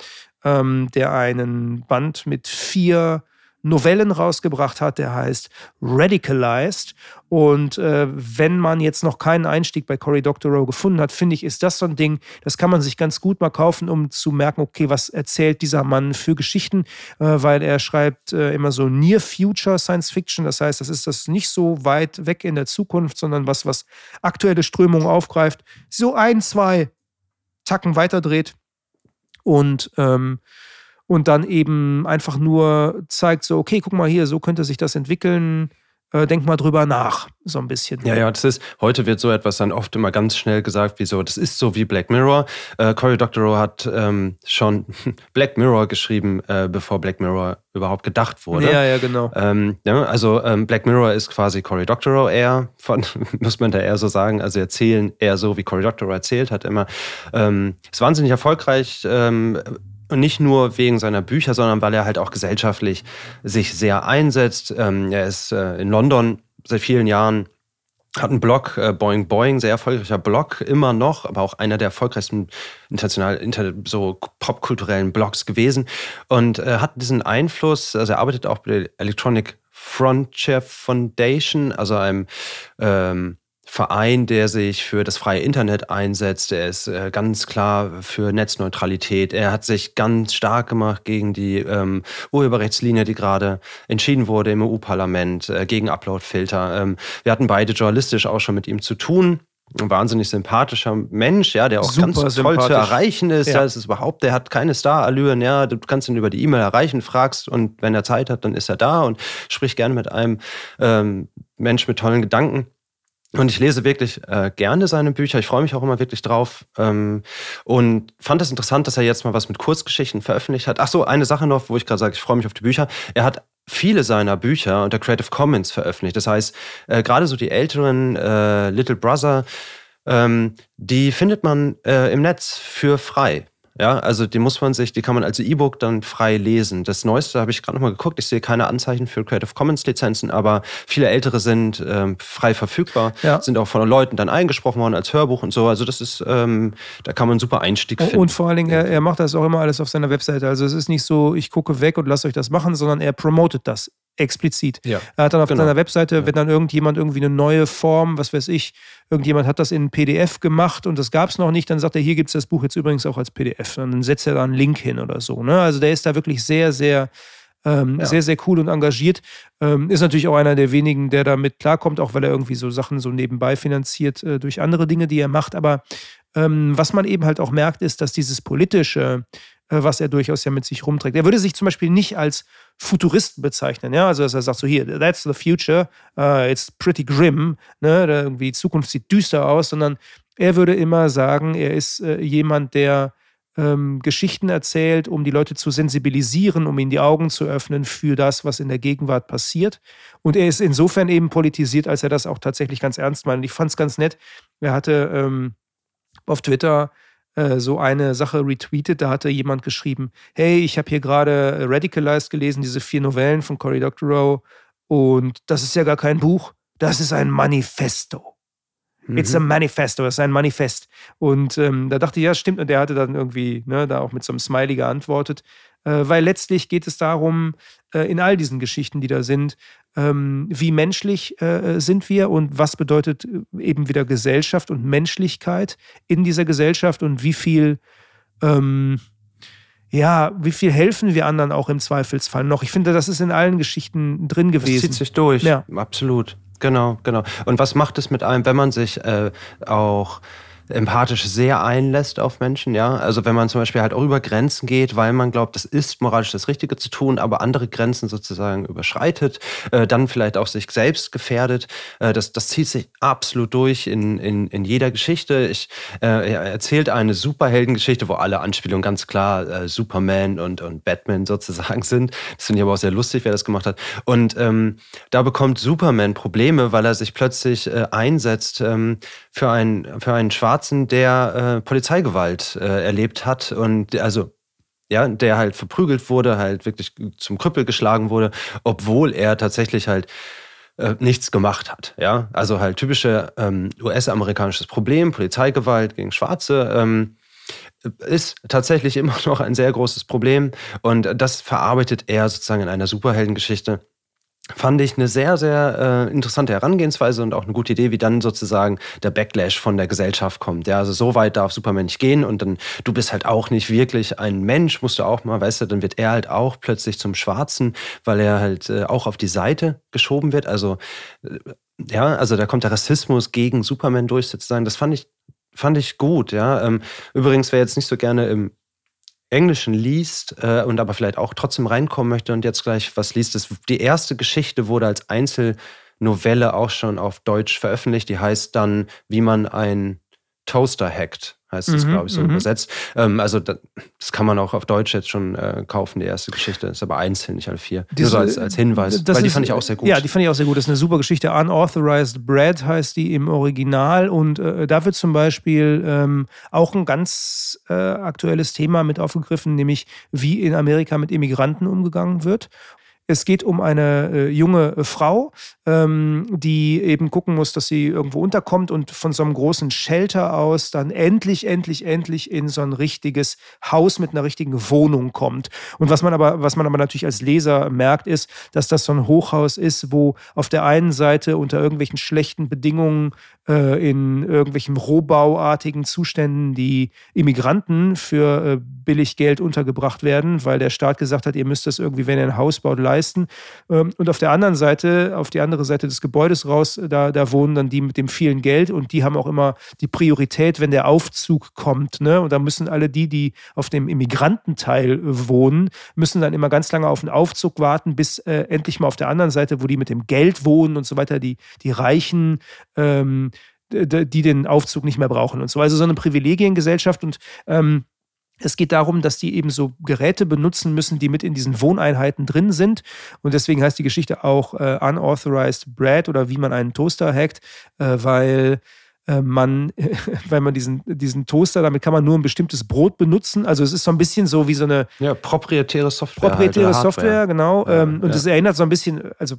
ähm, der einen Band mit vier Novellen rausgebracht hat, der heißt Radicalized. Und äh, wenn man jetzt noch keinen Einstieg bei Cory Doctorow gefunden hat, finde ich, ist das so ein Ding, das kann man sich ganz gut mal kaufen, um zu merken, okay, was erzählt dieser Mann für Geschichten, äh, weil er schreibt äh, immer so Near Future Science Fiction. Das heißt, das ist das nicht so weit weg in der Zukunft, sondern was, was aktuelle Strömungen aufgreift, so ein, zwei Tacken weiterdreht. Und ähm, und dann eben einfach nur zeigt, so, okay, guck mal hier, so könnte sich das entwickeln. Äh, denk mal drüber nach, so ein bisschen. Ja, ja, das ist, heute wird so etwas dann oft immer ganz schnell gesagt, wie so, das ist so wie Black Mirror. Äh, Cory Doctorow hat ähm, schon [laughs] Black Mirror geschrieben, äh, bevor Black Mirror überhaupt gedacht wurde. Ja, ja, genau. Ähm, ja, also ähm, Black Mirror ist quasi Cory Doctorow eher, von, [laughs] muss man da eher so sagen, also erzählen eher so, wie Cory Doctorow erzählt hat immer. Ähm, ist wahnsinnig erfolgreich, ähm, nicht nur wegen seiner Bücher, sondern weil er halt auch gesellschaftlich sich sehr einsetzt. Ähm, er ist äh, in London seit vielen Jahren hat einen Blog, äh, Boing Boing, sehr erfolgreicher Blog, immer noch, aber auch einer der erfolgreichsten international, inter, so popkulturellen Blogs gewesen und äh, hat diesen Einfluss, also er arbeitet auch bei der Electronic Frontier Foundation, also einem ähm, Verein, der sich für das freie Internet einsetzt. Er ist äh, ganz klar für Netzneutralität. Er hat sich ganz stark gemacht gegen die ähm, Urheberrechtslinie, die gerade entschieden wurde im EU-Parlament, äh, gegen Uploadfilter. Ähm, wir hatten beide journalistisch auch schon mit ihm zu tun. Ein wahnsinnig sympathischer Mensch, ja, der auch Super ganz toll zu erreichen ist. Ja. ja, es ist überhaupt, der hat keine Starallüren, ja, du kannst ihn über die E-Mail erreichen, fragst und wenn er Zeit hat, dann ist er da und spricht gerne mit einem ähm, Mensch mit tollen Gedanken. Und ich lese wirklich äh, gerne seine Bücher. Ich freue mich auch immer wirklich drauf. Ähm, und fand es das interessant, dass er jetzt mal was mit Kurzgeschichten veröffentlicht hat. Ach so, eine Sache noch, wo ich gerade sage, ich freue mich auf die Bücher. Er hat viele seiner Bücher unter Creative Commons veröffentlicht. Das heißt, äh, gerade so die älteren äh, Little Brother, ähm, die findet man äh, im Netz für frei. Ja, also die muss man sich, die kann man als E-Book dann frei lesen. Das Neueste habe ich gerade nochmal geguckt. Ich sehe keine Anzeichen für Creative Commons Lizenzen, aber viele ältere sind ähm, frei verfügbar, ja. sind auch von Leuten dann eingesprochen worden als Hörbuch und so. Also das ist, ähm, da kann man einen super Einstieg finden. Und vor allen Dingen, er, er macht das auch immer alles auf seiner Webseite. Also es ist nicht so, ich gucke weg und lasse euch das machen, sondern er promotet das explizit. Ja. Er hat dann auf genau. seiner Webseite, ja. wenn dann irgendjemand irgendwie eine neue Form, was weiß ich, irgendjemand hat das in PDF gemacht und das gab es noch nicht, dann sagt er, hier gibt es das Buch jetzt übrigens auch als PDF. Und dann setzt er da einen Link hin oder so. Ne? Also der ist da wirklich sehr, sehr, ähm, ja. sehr, sehr cool und engagiert. Ähm, ist natürlich auch einer der wenigen, der damit klarkommt, auch weil er irgendwie so Sachen so nebenbei finanziert äh, durch andere Dinge, die er macht. Aber ähm, was man eben halt auch merkt, ist, dass dieses politische, was er durchaus ja mit sich rumträgt. Er würde sich zum Beispiel nicht als Futuristen bezeichnen, ja, also dass er sagt so hier, that's the future, uh, it's pretty grim, ne, irgendwie die Zukunft sieht düster aus, sondern er würde immer sagen, er ist äh, jemand, der ähm, Geschichten erzählt, um die Leute zu sensibilisieren, um ihnen die Augen zu öffnen für das, was in der Gegenwart passiert. Und er ist insofern eben politisiert, als er das auch tatsächlich ganz ernst meint. Und ich fand es ganz nett. Er hatte ähm, auf Twitter äh, so eine Sache retweetet. Da hatte jemand geschrieben: Hey, ich habe hier gerade Radicalized gelesen, diese vier Novellen von Cory Doctorow. Und das ist ja gar kein Buch, das ist ein Manifesto. Mhm. It's a manifesto, es ist ein Manifest. Und ähm, da dachte ich, ja, stimmt. Und der hatte dann irgendwie ne, da auch mit so einem Smiley geantwortet. Äh, weil letztlich geht es darum, äh, in all diesen Geschichten, die da sind, ähm, wie menschlich äh, sind wir und was bedeutet äh, eben wieder Gesellschaft und Menschlichkeit in dieser Gesellschaft und wie viel, ähm, ja, wie viel helfen wir anderen auch im Zweifelsfall noch. Ich finde, das ist in allen Geschichten drin gewesen. Das zieht sich durch, ja. absolut. Genau, genau. Und was macht es mit einem, wenn man sich äh, auch empathisch sehr einlässt auf Menschen, ja. Also wenn man zum Beispiel halt auch über Grenzen geht, weil man glaubt, das ist moralisch das Richtige zu tun, aber andere Grenzen sozusagen überschreitet, äh, dann vielleicht auch sich selbst gefährdet. Äh, das, das zieht sich absolut durch in, in, in jeder Geschichte. Ich, äh, er erzählt eine Superheldengeschichte, wo alle Anspielungen ganz klar äh, Superman und, und Batman [laughs] sozusagen sind. Das finde ich aber auch sehr lustig, wer das gemacht hat. Und ähm, da bekommt Superman Probleme, weil er sich plötzlich äh, einsetzt ähm, für, ein, für einen schwarzen Schwarzen, der äh, Polizeigewalt äh, erlebt hat und also ja, der halt verprügelt wurde, halt wirklich zum Krüppel geschlagen wurde, obwohl er tatsächlich halt äh, nichts gemacht hat. Ja, also halt typische ähm, US-amerikanisches Problem, Polizeigewalt gegen Schwarze. Ähm, ist tatsächlich [laughs] immer noch ein sehr großes Problem und das verarbeitet er sozusagen in einer Superheldengeschichte fand ich eine sehr, sehr äh, interessante Herangehensweise und auch eine gute Idee, wie dann sozusagen der Backlash von der Gesellschaft kommt. Ja, also so weit darf Superman nicht gehen und dann, du bist halt auch nicht wirklich ein Mensch, musst du auch mal, weißt du, dann wird er halt auch plötzlich zum Schwarzen, weil er halt äh, auch auf die Seite geschoben wird. Also, äh, ja, also da kommt der Rassismus gegen Superman durch sozusagen. Das fand ich, fand ich gut, ja. Ähm, übrigens, wer jetzt nicht so gerne im Englischen liest äh, und aber vielleicht auch trotzdem reinkommen möchte und jetzt gleich was liest, das, die erste Geschichte wurde als Einzelnovelle auch schon auf Deutsch veröffentlicht. Die heißt dann, wie man ein Toaster hackt heißt es, mhm, glaube ich, so mhm. übersetzt. Ähm, also das, das, kann man auch auf Deutsch jetzt schon äh, kaufen, die erste Geschichte. Ist aber einzeln, nicht alle vier. Diese, Nur so als, als Hinweis, weil die ist, fand ich auch sehr gut. Ja, die fand ich auch sehr gut. Das ist eine super Geschichte. Unauthorized Bread heißt die im Original und äh, da wird zum Beispiel ähm, auch ein ganz äh, aktuelles Thema mit aufgegriffen, nämlich wie in Amerika mit Immigranten umgegangen wird. Es geht um eine äh, junge äh, Frau, ähm, die eben gucken muss, dass sie irgendwo unterkommt und von so einem großen Shelter aus dann endlich, endlich, endlich in so ein richtiges Haus mit einer richtigen Wohnung kommt. Und was man aber, was man aber natürlich als Leser merkt, ist, dass das so ein Hochhaus ist, wo auf der einen Seite unter irgendwelchen schlechten Bedingungen äh, in irgendwelchen rohbauartigen Zuständen die Immigranten für äh, billig Geld untergebracht werden, weil der Staat gesagt hat, ihr müsst das irgendwie, wenn ihr ein Haus baut, leisten. Ähm, und auf der anderen Seite, auf die andere Seite des Gebäudes raus, da, da wohnen dann die mit dem vielen Geld und die haben auch immer die Priorität, wenn der Aufzug kommt. Ne? Und da müssen alle die, die auf dem Immigrantenteil wohnen, müssen dann immer ganz lange auf den Aufzug warten, bis äh, endlich mal auf der anderen Seite, wo die mit dem Geld wohnen und so weiter, die, die Reichen, ähm, die den Aufzug nicht mehr brauchen und so. Also so eine Privilegiengesellschaft und ähm, Es geht darum, dass die eben so Geräte benutzen müssen, die mit in diesen Wohneinheiten drin sind. Und deswegen heißt die Geschichte auch äh, Unauthorized Bread oder wie man einen Toaster hackt, äh, weil äh, man, [laughs] weil man diesen, diesen Toaster, damit kann man nur ein bestimmtes Brot benutzen. Also es ist so ein bisschen so wie so eine ja, proprietäre Software. Proprietäre halt, Software, genau. Ja, ähm, und es ja. erinnert so ein bisschen, also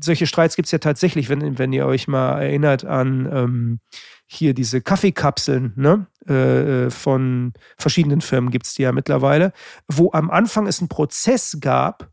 solche Streits gibt es ja tatsächlich, wenn, wenn ihr euch mal erinnert an ähm, hier diese Kaffeekapseln ne? Äh, von verschiedenen Firmen gibt es die ja mittlerweile, wo am Anfang es einen Prozess gab,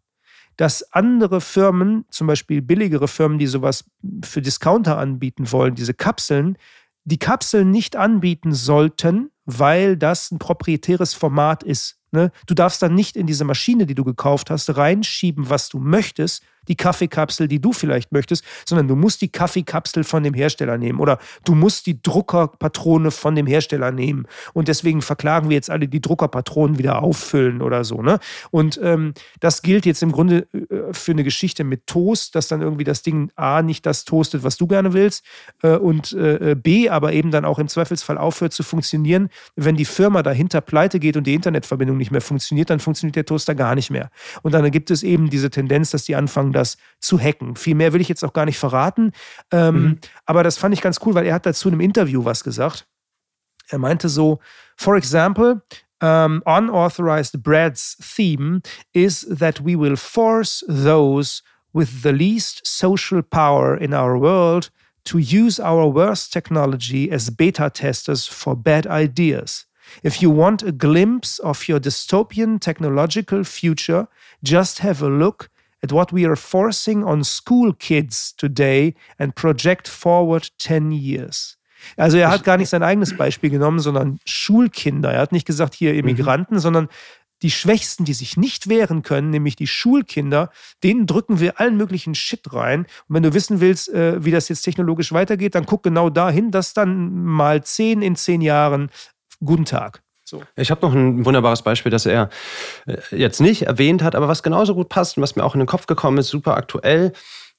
dass andere Firmen, zum Beispiel billigere Firmen, die sowas für Discounter anbieten wollen, diese Kapseln, die Kapseln nicht anbieten sollten, weil das ein proprietäres Format ist. Ne? Du darfst dann nicht in diese Maschine, die du gekauft hast, reinschieben, was du möchtest, die Kaffeekapsel, die du vielleicht möchtest, sondern du musst die Kaffeekapsel von dem Hersteller nehmen oder du musst die Druckerpatrone von dem Hersteller nehmen. Und deswegen verklagen wir jetzt alle die Druckerpatronen wieder auffüllen oder so. Ne? Und ähm, das gilt jetzt im Grunde äh, für eine Geschichte mit Toast, dass dann irgendwie das Ding A nicht das toastet, was du gerne willst äh, und äh, B aber eben dann auch im Zweifelsfall aufhört zu funktionieren. Wenn die Firma dahinter pleite geht und die Internetverbindung nicht mehr funktioniert, dann funktioniert der Toaster gar nicht mehr. Und dann gibt es eben diese Tendenz, dass die anfangen, anfangen, das zu hacken. Viel mehr will ich jetzt auch gar nicht verraten. Ähm, mhm. Aber das fand ich ganz cool, weil er hat dazu in einem Interview was gesagt. Er meinte so, for example, um, unauthorized Brad's theme is that we will force those with the least social power in our world to use our worst technology as beta testers for bad ideas. If you want a glimpse of your dystopian technological future, just have a look at what we are forcing on school kids today and project forward 10 years. Also er hat gar nicht sein eigenes Beispiel genommen, sondern Schulkinder. Er hat nicht gesagt, hier Immigranten, mhm. sondern die Schwächsten, die sich nicht wehren können, nämlich die Schulkinder, denen drücken wir allen möglichen Shit rein. Und wenn du wissen willst, äh, wie das jetzt technologisch weitergeht, dann guck genau dahin, dass dann mal zehn in zehn Jahren guten Tag. So. Ich habe noch ein wunderbares Beispiel, das er äh, jetzt nicht erwähnt hat, aber was genauso gut passt und was mir auch in den Kopf gekommen ist, super aktuell.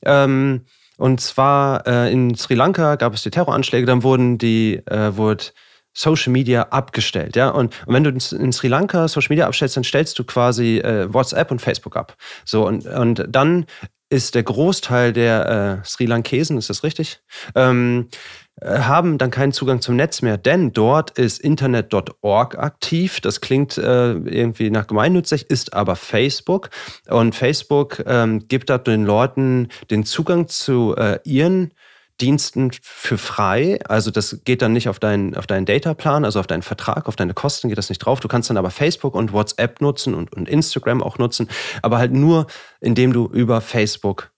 Ähm, und zwar äh, in Sri Lanka gab es die Terroranschläge, dann wurden die, äh, wurde Social Media abgestellt, ja. Und, und wenn du in Sri Lanka Social Media abstellst, dann stellst du quasi äh, WhatsApp und Facebook ab. So, und, und dann ist der Großteil der äh, Sri Lankesen, ist das richtig? Ähm, äh, haben dann keinen Zugang zum Netz mehr, denn dort ist internet.org aktiv. Das klingt äh, irgendwie nach gemeinnützig, ist aber Facebook. Und Facebook ähm, gibt da den Leuten den Zugang zu äh, ihren Diensten für frei. Also das geht dann nicht auf deinen, auf deinen Dataplan, also auf deinen Vertrag, auf deine Kosten geht das nicht drauf. Du kannst dann aber Facebook und WhatsApp nutzen und, und Instagram auch nutzen, aber halt nur, indem du über Facebook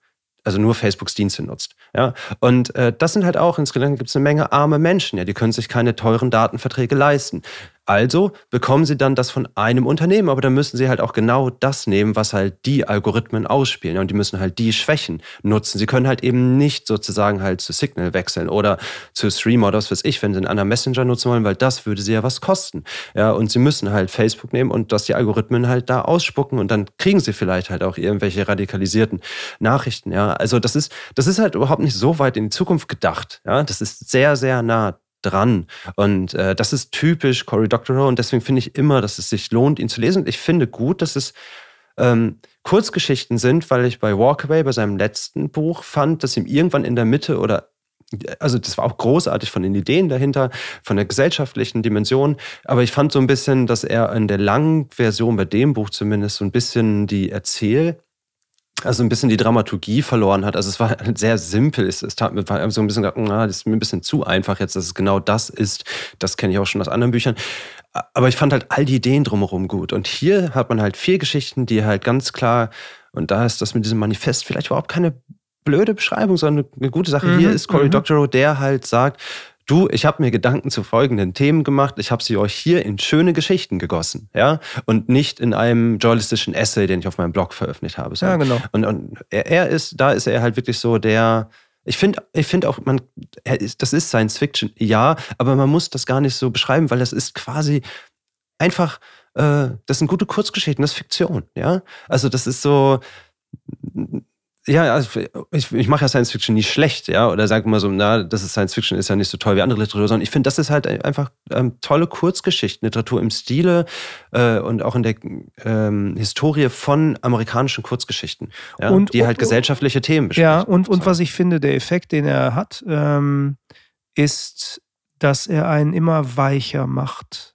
also nur Facebooks Dienste nutzt. Ja? Und äh, das sind halt auch, in Sri Lanka gibt es eine Menge arme Menschen, ja, die können sich keine teuren Datenverträge leisten. Also bekommen sie dann das von einem Unternehmen, aber dann müssen sie halt auch genau das nehmen, was halt die Algorithmen ausspielen. Und die müssen halt die Schwächen nutzen. Sie können halt eben nicht sozusagen halt zu Signal wechseln oder zu Stream oder was weiß ich, wenn sie einen anderen Messenger nutzen wollen, weil das würde sie ja was kosten. Ja, und sie müssen halt Facebook nehmen und dass die Algorithmen halt da ausspucken und dann kriegen sie vielleicht halt auch irgendwelche radikalisierten Nachrichten. Ja, also das ist, das ist halt überhaupt nicht so weit in die Zukunft gedacht. Ja, das ist sehr, sehr nah dran. Und äh, das ist typisch Cory Doctorow und deswegen finde ich immer, dass es sich lohnt, ihn zu lesen. Und ich finde gut, dass es ähm, Kurzgeschichten sind, weil ich bei Walkaway, bei seinem letzten Buch, fand, dass ihm irgendwann in der Mitte oder also das war auch großartig von den Ideen dahinter, von der gesellschaftlichen Dimension. Aber ich fand so ein bisschen, dass er in der langen Version, bei dem Buch zumindest, so ein bisschen die Erzähl- also ein bisschen die Dramaturgie verloren hat. Also es war halt sehr simpel. Es, es tat mir so ein bisschen, gedacht, na, das ist mir ein bisschen zu einfach jetzt, dass es genau das ist. Das kenne ich auch schon aus anderen Büchern. Aber ich fand halt all die Ideen drumherum gut. Und hier hat man halt vier Geschichten, die halt ganz klar, und da ist das mit diesem Manifest vielleicht überhaupt keine blöde Beschreibung, sondern eine gute Sache. Mhm, hier ist Cory mhm. Doctorow, der halt sagt, du, ich habe mir Gedanken zu folgenden Themen gemacht, ich habe sie euch hier in schöne Geschichten gegossen, ja, und nicht in einem journalistischen Essay, den ich auf meinem Blog veröffentlicht habe. So. Ja, genau. Und, und er, er, ist, da ist er halt wirklich so der, ich finde ich finde auch, man, das ist Science Fiction, ja, aber man muss das gar nicht so beschreiben, weil das ist quasi einfach, äh, das sind gute Kurzgeschichten, das ist Fiktion, ja. Also das ist so, ja, also ich, ich mache ja Science Fiction nicht schlecht, ja, oder sage mal so, na, das ist Science Fiction ist ja nicht so toll wie andere Literatur, sondern ich finde, das ist halt einfach ähm, tolle Kurzgeschichten, Literatur im Stile äh, und auch in der ähm, Historie von amerikanischen Kurzgeschichten, ja, und, die halt und, gesellschaftliche Themen besprechen. Ja, und, und was ich finde, der Effekt, den er hat, ähm, ist, dass er einen immer weicher macht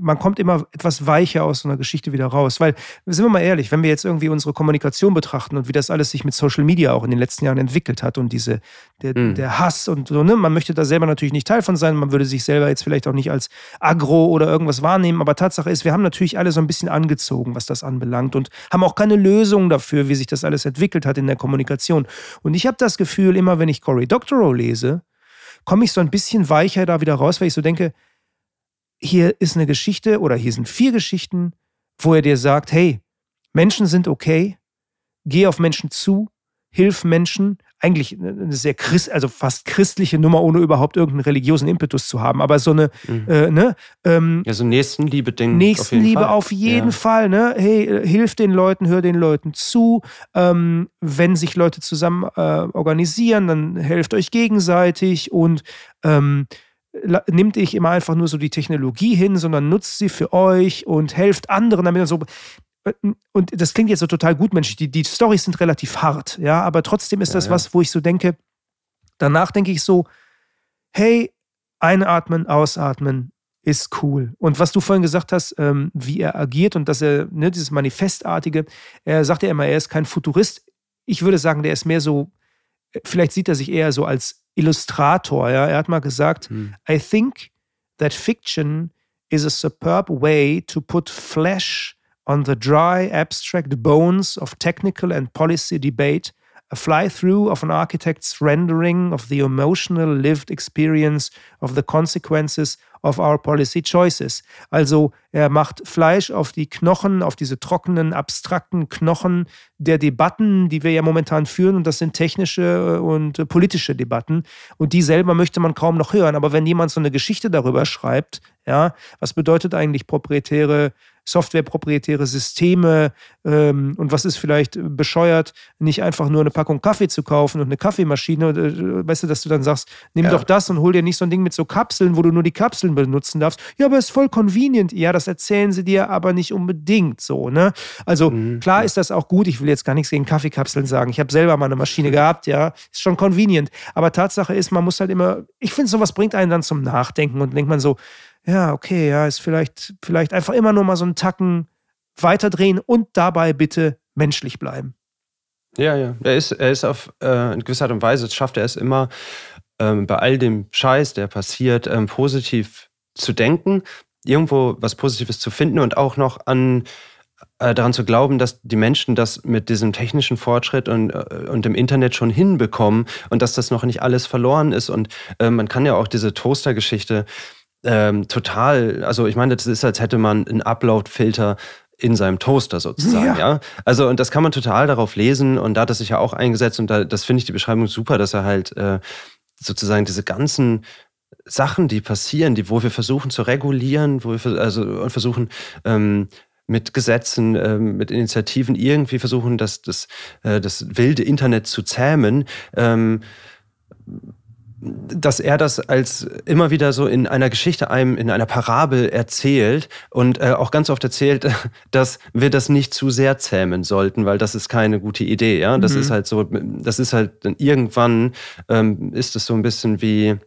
man kommt immer etwas weicher aus so einer Geschichte wieder raus. Weil, sind wir mal ehrlich, wenn wir jetzt irgendwie unsere Kommunikation betrachten und wie das alles sich mit Social Media auch in den letzten Jahren entwickelt hat und diese, der, mhm. der Hass und so, ne, man möchte da selber natürlich nicht Teil von sein, man würde sich selber jetzt vielleicht auch nicht als Agro oder irgendwas wahrnehmen, aber Tatsache ist, wir haben natürlich alle so ein bisschen angezogen, was das anbelangt und haben auch keine Lösung dafür, wie sich das alles entwickelt hat in der Kommunikation. Und ich habe das Gefühl, immer wenn ich Cory Doctorow lese, komme ich so ein bisschen weicher da wieder raus, weil ich so denke, hier ist eine Geschichte oder hier sind vier Geschichten, wo er dir sagt, hey, Menschen sind okay, geh auf Menschen zu, hilf Menschen. Eigentlich eine sehr Christ, also fast christliche Nummer, ohne überhaupt irgendeinen religiösen Impetus zu haben. Aber so eine, mhm. äh, ne? Ähm, ja, so Nächstenliebe-Ding. Nächstenliebe auf jeden Fall. Auf jeden ja. Fall, ne? Hey, äh, hilf den Leuten, hör den Leuten zu. Ähm, wenn sich Leute zusammen äh, organisieren, dann helft euch gegenseitig und ähm, nimmt ich immer einfach nur so die Technologie hin, sondern nutzt sie für euch und helft anderen damit und so. Und das klingt jetzt so total gutmenschlich. Die, die Storys sind relativ hart, ja, aber trotzdem ist ja, das ja. was, wo ich so denke, danach denke ich so, hey, einatmen, ausatmen ist cool. Und was du vorhin gesagt hast, ähm, wie er agiert und dass er, ne, dieses Manifestartige, er sagt ja immer, er ist kein Futurist. Ich würde sagen, der ist mehr so, vielleicht sieht er sich eher so als Illustrator. Ja? Er hat mal gesagt, hm. I think that fiction is a superb way to put flesh on the dry, abstract bones of technical and policy debate, a fly through of an architect's rendering of the emotional lived experience of the consequences of our policy choices. Also er macht Fleisch auf die Knochen, auf diese trockenen, abstrakten Knochen der Debatten, die wir ja momentan führen. Und das sind technische äh, und äh, politische Debatten. Und die selber möchte man kaum noch hören. Aber wenn jemand so eine Geschichte darüber schreibt, ja, was bedeutet eigentlich proprietäre softwareproprietäre Systeme ähm, und was ist vielleicht bescheuert, nicht einfach nur eine Packung Kaffee zu kaufen und eine Kaffeemaschine, äh, weißt du, dass du dann sagst, nimm ja. doch das und hol dir nicht so ein Ding mit so Kapseln, wo du nur die Kapseln benutzen darfst. Ja, aber ist voll convenient. Ja, das erzählen sie dir aber nicht unbedingt so, ne? Also mhm. klar ist das auch gut. Ich will jetzt gar nichts gegen Kaffeekapseln sagen. Ich habe selber mal eine Maschine gehabt, ja, ist schon convenient. Aber Tatsache ist, man muss halt immer, ich finde, sowas bringt einen dann zum Nachdenken und denkt man so, ja, okay, ja, ist vielleicht, vielleicht einfach immer nur mal so einen Tacken weiterdrehen und dabei bitte menschlich bleiben. Ja, ja. Er ist, er ist auf äh, in gewisser Art und Weise, schafft er es immer, ähm, bei all dem Scheiß, der passiert, ähm, positiv zu denken, irgendwo was Positives zu finden und auch noch an äh, daran zu glauben, dass die Menschen das mit diesem technischen Fortschritt und, äh, und dem Internet schon hinbekommen und dass das noch nicht alles verloren ist. Und äh, man kann ja auch diese Toaster-Geschichte ähm, total, also ich meine, das ist, als hätte man einen Upload-Filter in seinem Toaster sozusagen, ja. ja. Also, und das kann man total darauf lesen und da hat er sich ja auch eingesetzt und da, das finde ich die Beschreibung super, dass er halt äh, sozusagen diese ganzen Sachen, die passieren, die, wo wir versuchen zu regulieren, wo wir also und versuchen, ähm, mit Gesetzen, ähm, mit Initiativen irgendwie versuchen, das, das, äh, das wilde Internet zu zähmen. Ähm, dass er das als immer wieder so in einer Geschichte einem in einer Parabel erzählt und äh, auch ganz oft erzählt, [laughs] dass wir das nicht zu sehr zähmen sollten, weil das ist keine gute Idee. Ja, das mhm. ist halt so, das ist halt dann irgendwann ähm, ist es so ein bisschen wie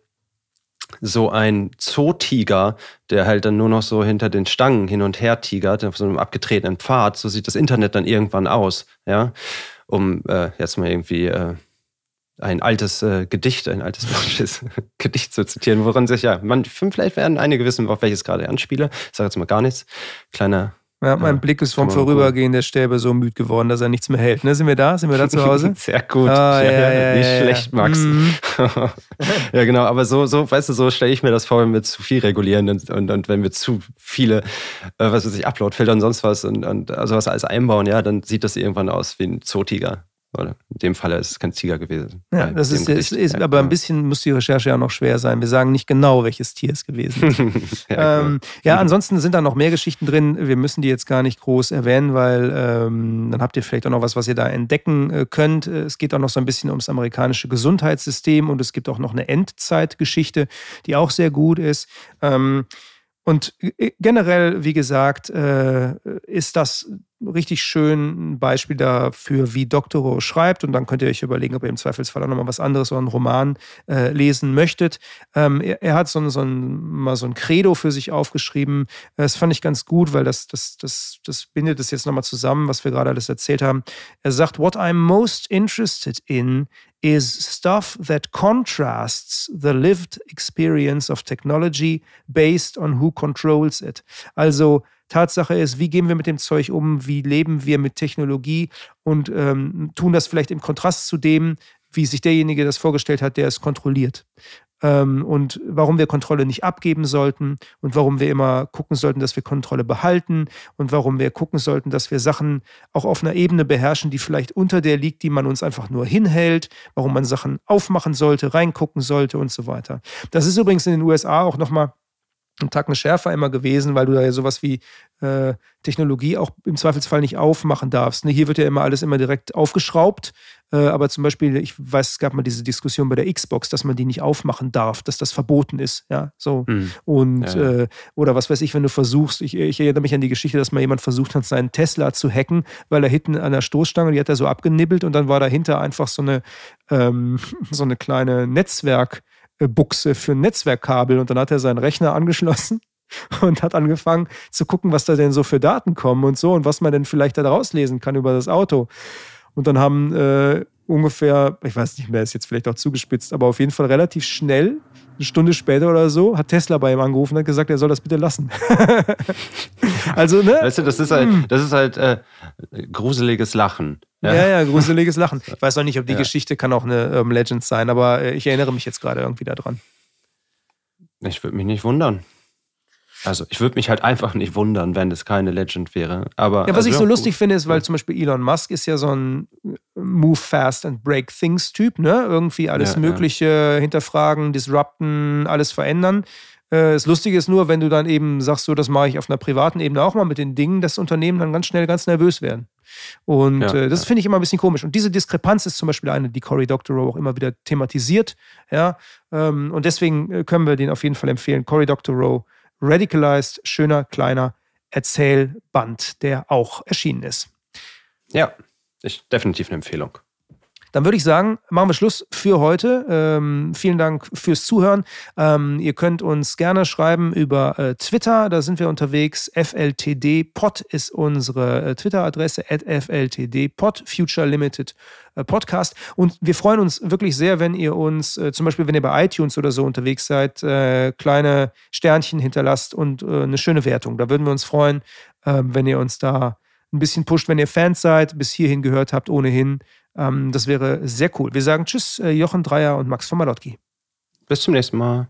so ein Zootiger, der halt dann nur noch so hinter den Stangen hin und her tigert, auf so einem abgetretenen Pfad. So sieht das Internet dann irgendwann aus, ja, um äh, jetzt mal irgendwie äh, ein altes äh, Gedicht, ein altes [laughs] deutsches Gedicht zu zitieren, woran sich ja, man, vielleicht werden einige wissen, auf welches gerade anspiele. Ich sage jetzt mal gar nichts. Kleiner. Ja, mein äh, Blick ist vom Vorübergehen der Stäbe so müde geworden, dass er nichts mehr hält. Ne, sind wir da? Sind wir da zu Hause? [laughs] Sehr gut. Ah, ja, ja, ja, nicht schlecht, Max. Mhm. [laughs] ja, genau. Aber so, so, weißt du, so stelle ich mir das vor, wenn wir zu viel regulieren und, und, und wenn wir zu viele, äh, was weiß ich, Upload-Filter und sonst was und, und also was alles einbauen, ja, dann sieht das irgendwann aus wie ein Zootiger. Oder in dem Fall ist es kein Tiger gewesen. Ja, das ist, ist, ist, aber ein bisschen muss die Recherche ja noch schwer sein. Wir sagen nicht genau, welches Tier es gewesen ist. [laughs] ja, ähm, ja, ansonsten sind da noch mehr Geschichten drin. Wir müssen die jetzt gar nicht groß erwähnen, weil ähm, dann habt ihr vielleicht auch noch was, was ihr da entdecken äh, könnt. Es geht auch noch so ein bisschen ums amerikanische Gesundheitssystem und es gibt auch noch eine Endzeitgeschichte, die auch sehr gut ist. Ähm, und äh, generell, wie gesagt, äh, ist das richtig schön ein Beispiel dafür, wie Doctorow schreibt. Und dann könnt ihr euch überlegen, ob ihr im Zweifelsfall auch nochmal was anderes oder einen Roman äh, lesen möchtet. Ähm, er, er, hat so ein, so ein, mal so ein Credo für sich aufgeschrieben. Das fand ich ganz gut, weil das, das, das, das bindet es jetzt nochmal zusammen, was wir gerade alles erzählt haben. Er sagt, What I'm most interested in is stuff that contrasts the lived experience of technology based on who controls it. Also Tatsache ist, wie gehen wir mit dem Zeug um, wie leben wir mit Technologie und ähm, tun das vielleicht im Kontrast zu dem, wie sich derjenige das vorgestellt hat, der es kontrolliert. Ähm, und warum wir Kontrolle nicht abgeben sollten und warum wir immer gucken sollten, dass wir Kontrolle behalten und warum wir gucken sollten, dass wir Sachen auch auf einer Ebene beherrschen, die vielleicht unter der liegt, die man uns einfach nur hinhält, warum man Sachen aufmachen sollte, reingucken sollte und so weiter. Das ist übrigens in den USA auch nochmal einen Tacken schärfer immer gewesen, weil du da ja sowas wie äh, Technologie auch im Zweifelsfall nicht aufmachen darfst. Ne? Hier wird ja immer alles immer direkt aufgeschraubt, äh, aber zum Beispiel, ich weiß, es gab mal diese Diskussion bei der Xbox, dass man die nicht aufmachen darf, dass das verboten ist, ja, so. Mhm. Und, ja, ja. Äh, oder was weiß ich, wenn du versuchst, ich, ich, erinnere mich an die Geschichte, dass mal jemand versucht hat, seinen Tesla zu hacken, weil er hinten an der Stoßstange, die hat er so abgenibbelt und dann war dahinter einfach so eine, ähm, [laughs] so eine kleine Netzwerk- Buchse für ein Netzwerkkabel und dann hat er seinen Rechner angeschlossen [laughs] und hat angefangen zu gucken, was da denn so für Daten kommen und so und was man denn vielleicht da rauslesen kann über das Auto. Und dann haben äh, ungefähr, ich weiß nicht mehr, ist jetzt vielleicht auch zugespitzt, aber auf jeden Fall relativ schnell, eine Stunde später oder so, hat Tesla bei ihm angerufen und hat gesagt, er soll das bitte lassen. [laughs] also, ne? Weißt du, das ist halt, das ist halt äh, gruseliges Lachen. Ja. ja, ja, gruseliges Lachen. Ich [laughs] weiß noch nicht, ob die ja. Geschichte kann auch eine Urban Legend sein, aber äh, ich erinnere mich jetzt gerade irgendwie daran. Ich würde mich nicht wundern. Also ich würde mich halt einfach nicht wundern, wenn das keine Legend wäre. Aber, ja, was also, ich so lustig finde, ist, weil zum Beispiel Elon Musk ist ja so ein äh, Move fast and break things Typ, ne? Irgendwie alles ja, Mögliche ja. hinterfragen, disrupten, alles verändern. Äh, das Lustige ist nur, wenn du dann eben sagst, so, das mache ich auf einer privaten Ebene auch mal mit den Dingen, dass Unternehmen dann ganz schnell ganz nervös werden. Und ja, äh, das ja. finde ich immer ein bisschen komisch. Und diese Diskrepanz ist zum Beispiel eine, die Cory Doctorow auch immer wieder thematisiert. Ja, ähm, und deswegen äh, können wir den auf jeden Fall empfehlen. Cory Doctorow, Radicalized, schöner, kleiner Erzählband, der auch erschienen ist. Ja, ist definitiv eine Empfehlung. Dann würde ich sagen, machen wir Schluss für heute. Ähm, vielen Dank fürs Zuhören. Ähm, ihr könnt uns gerne schreiben über äh, Twitter, da sind wir unterwegs. FLTD-Pod ist unsere äh, Twitter-Adresse, FLTD-Pod, Future Limited äh, Podcast. Und wir freuen uns wirklich sehr, wenn ihr uns, äh, zum Beispiel, wenn ihr bei iTunes oder so unterwegs seid, äh, kleine Sternchen hinterlasst und äh, eine schöne Wertung. Da würden wir uns freuen, ähm, wenn ihr uns da ein bisschen pusht, wenn ihr Fans seid, bis hierhin gehört habt, ohnehin. Ähm, das wäre sehr cool. Wir sagen Tschüss, äh, Jochen Dreier und Max von Malotki. Bis zum nächsten Mal.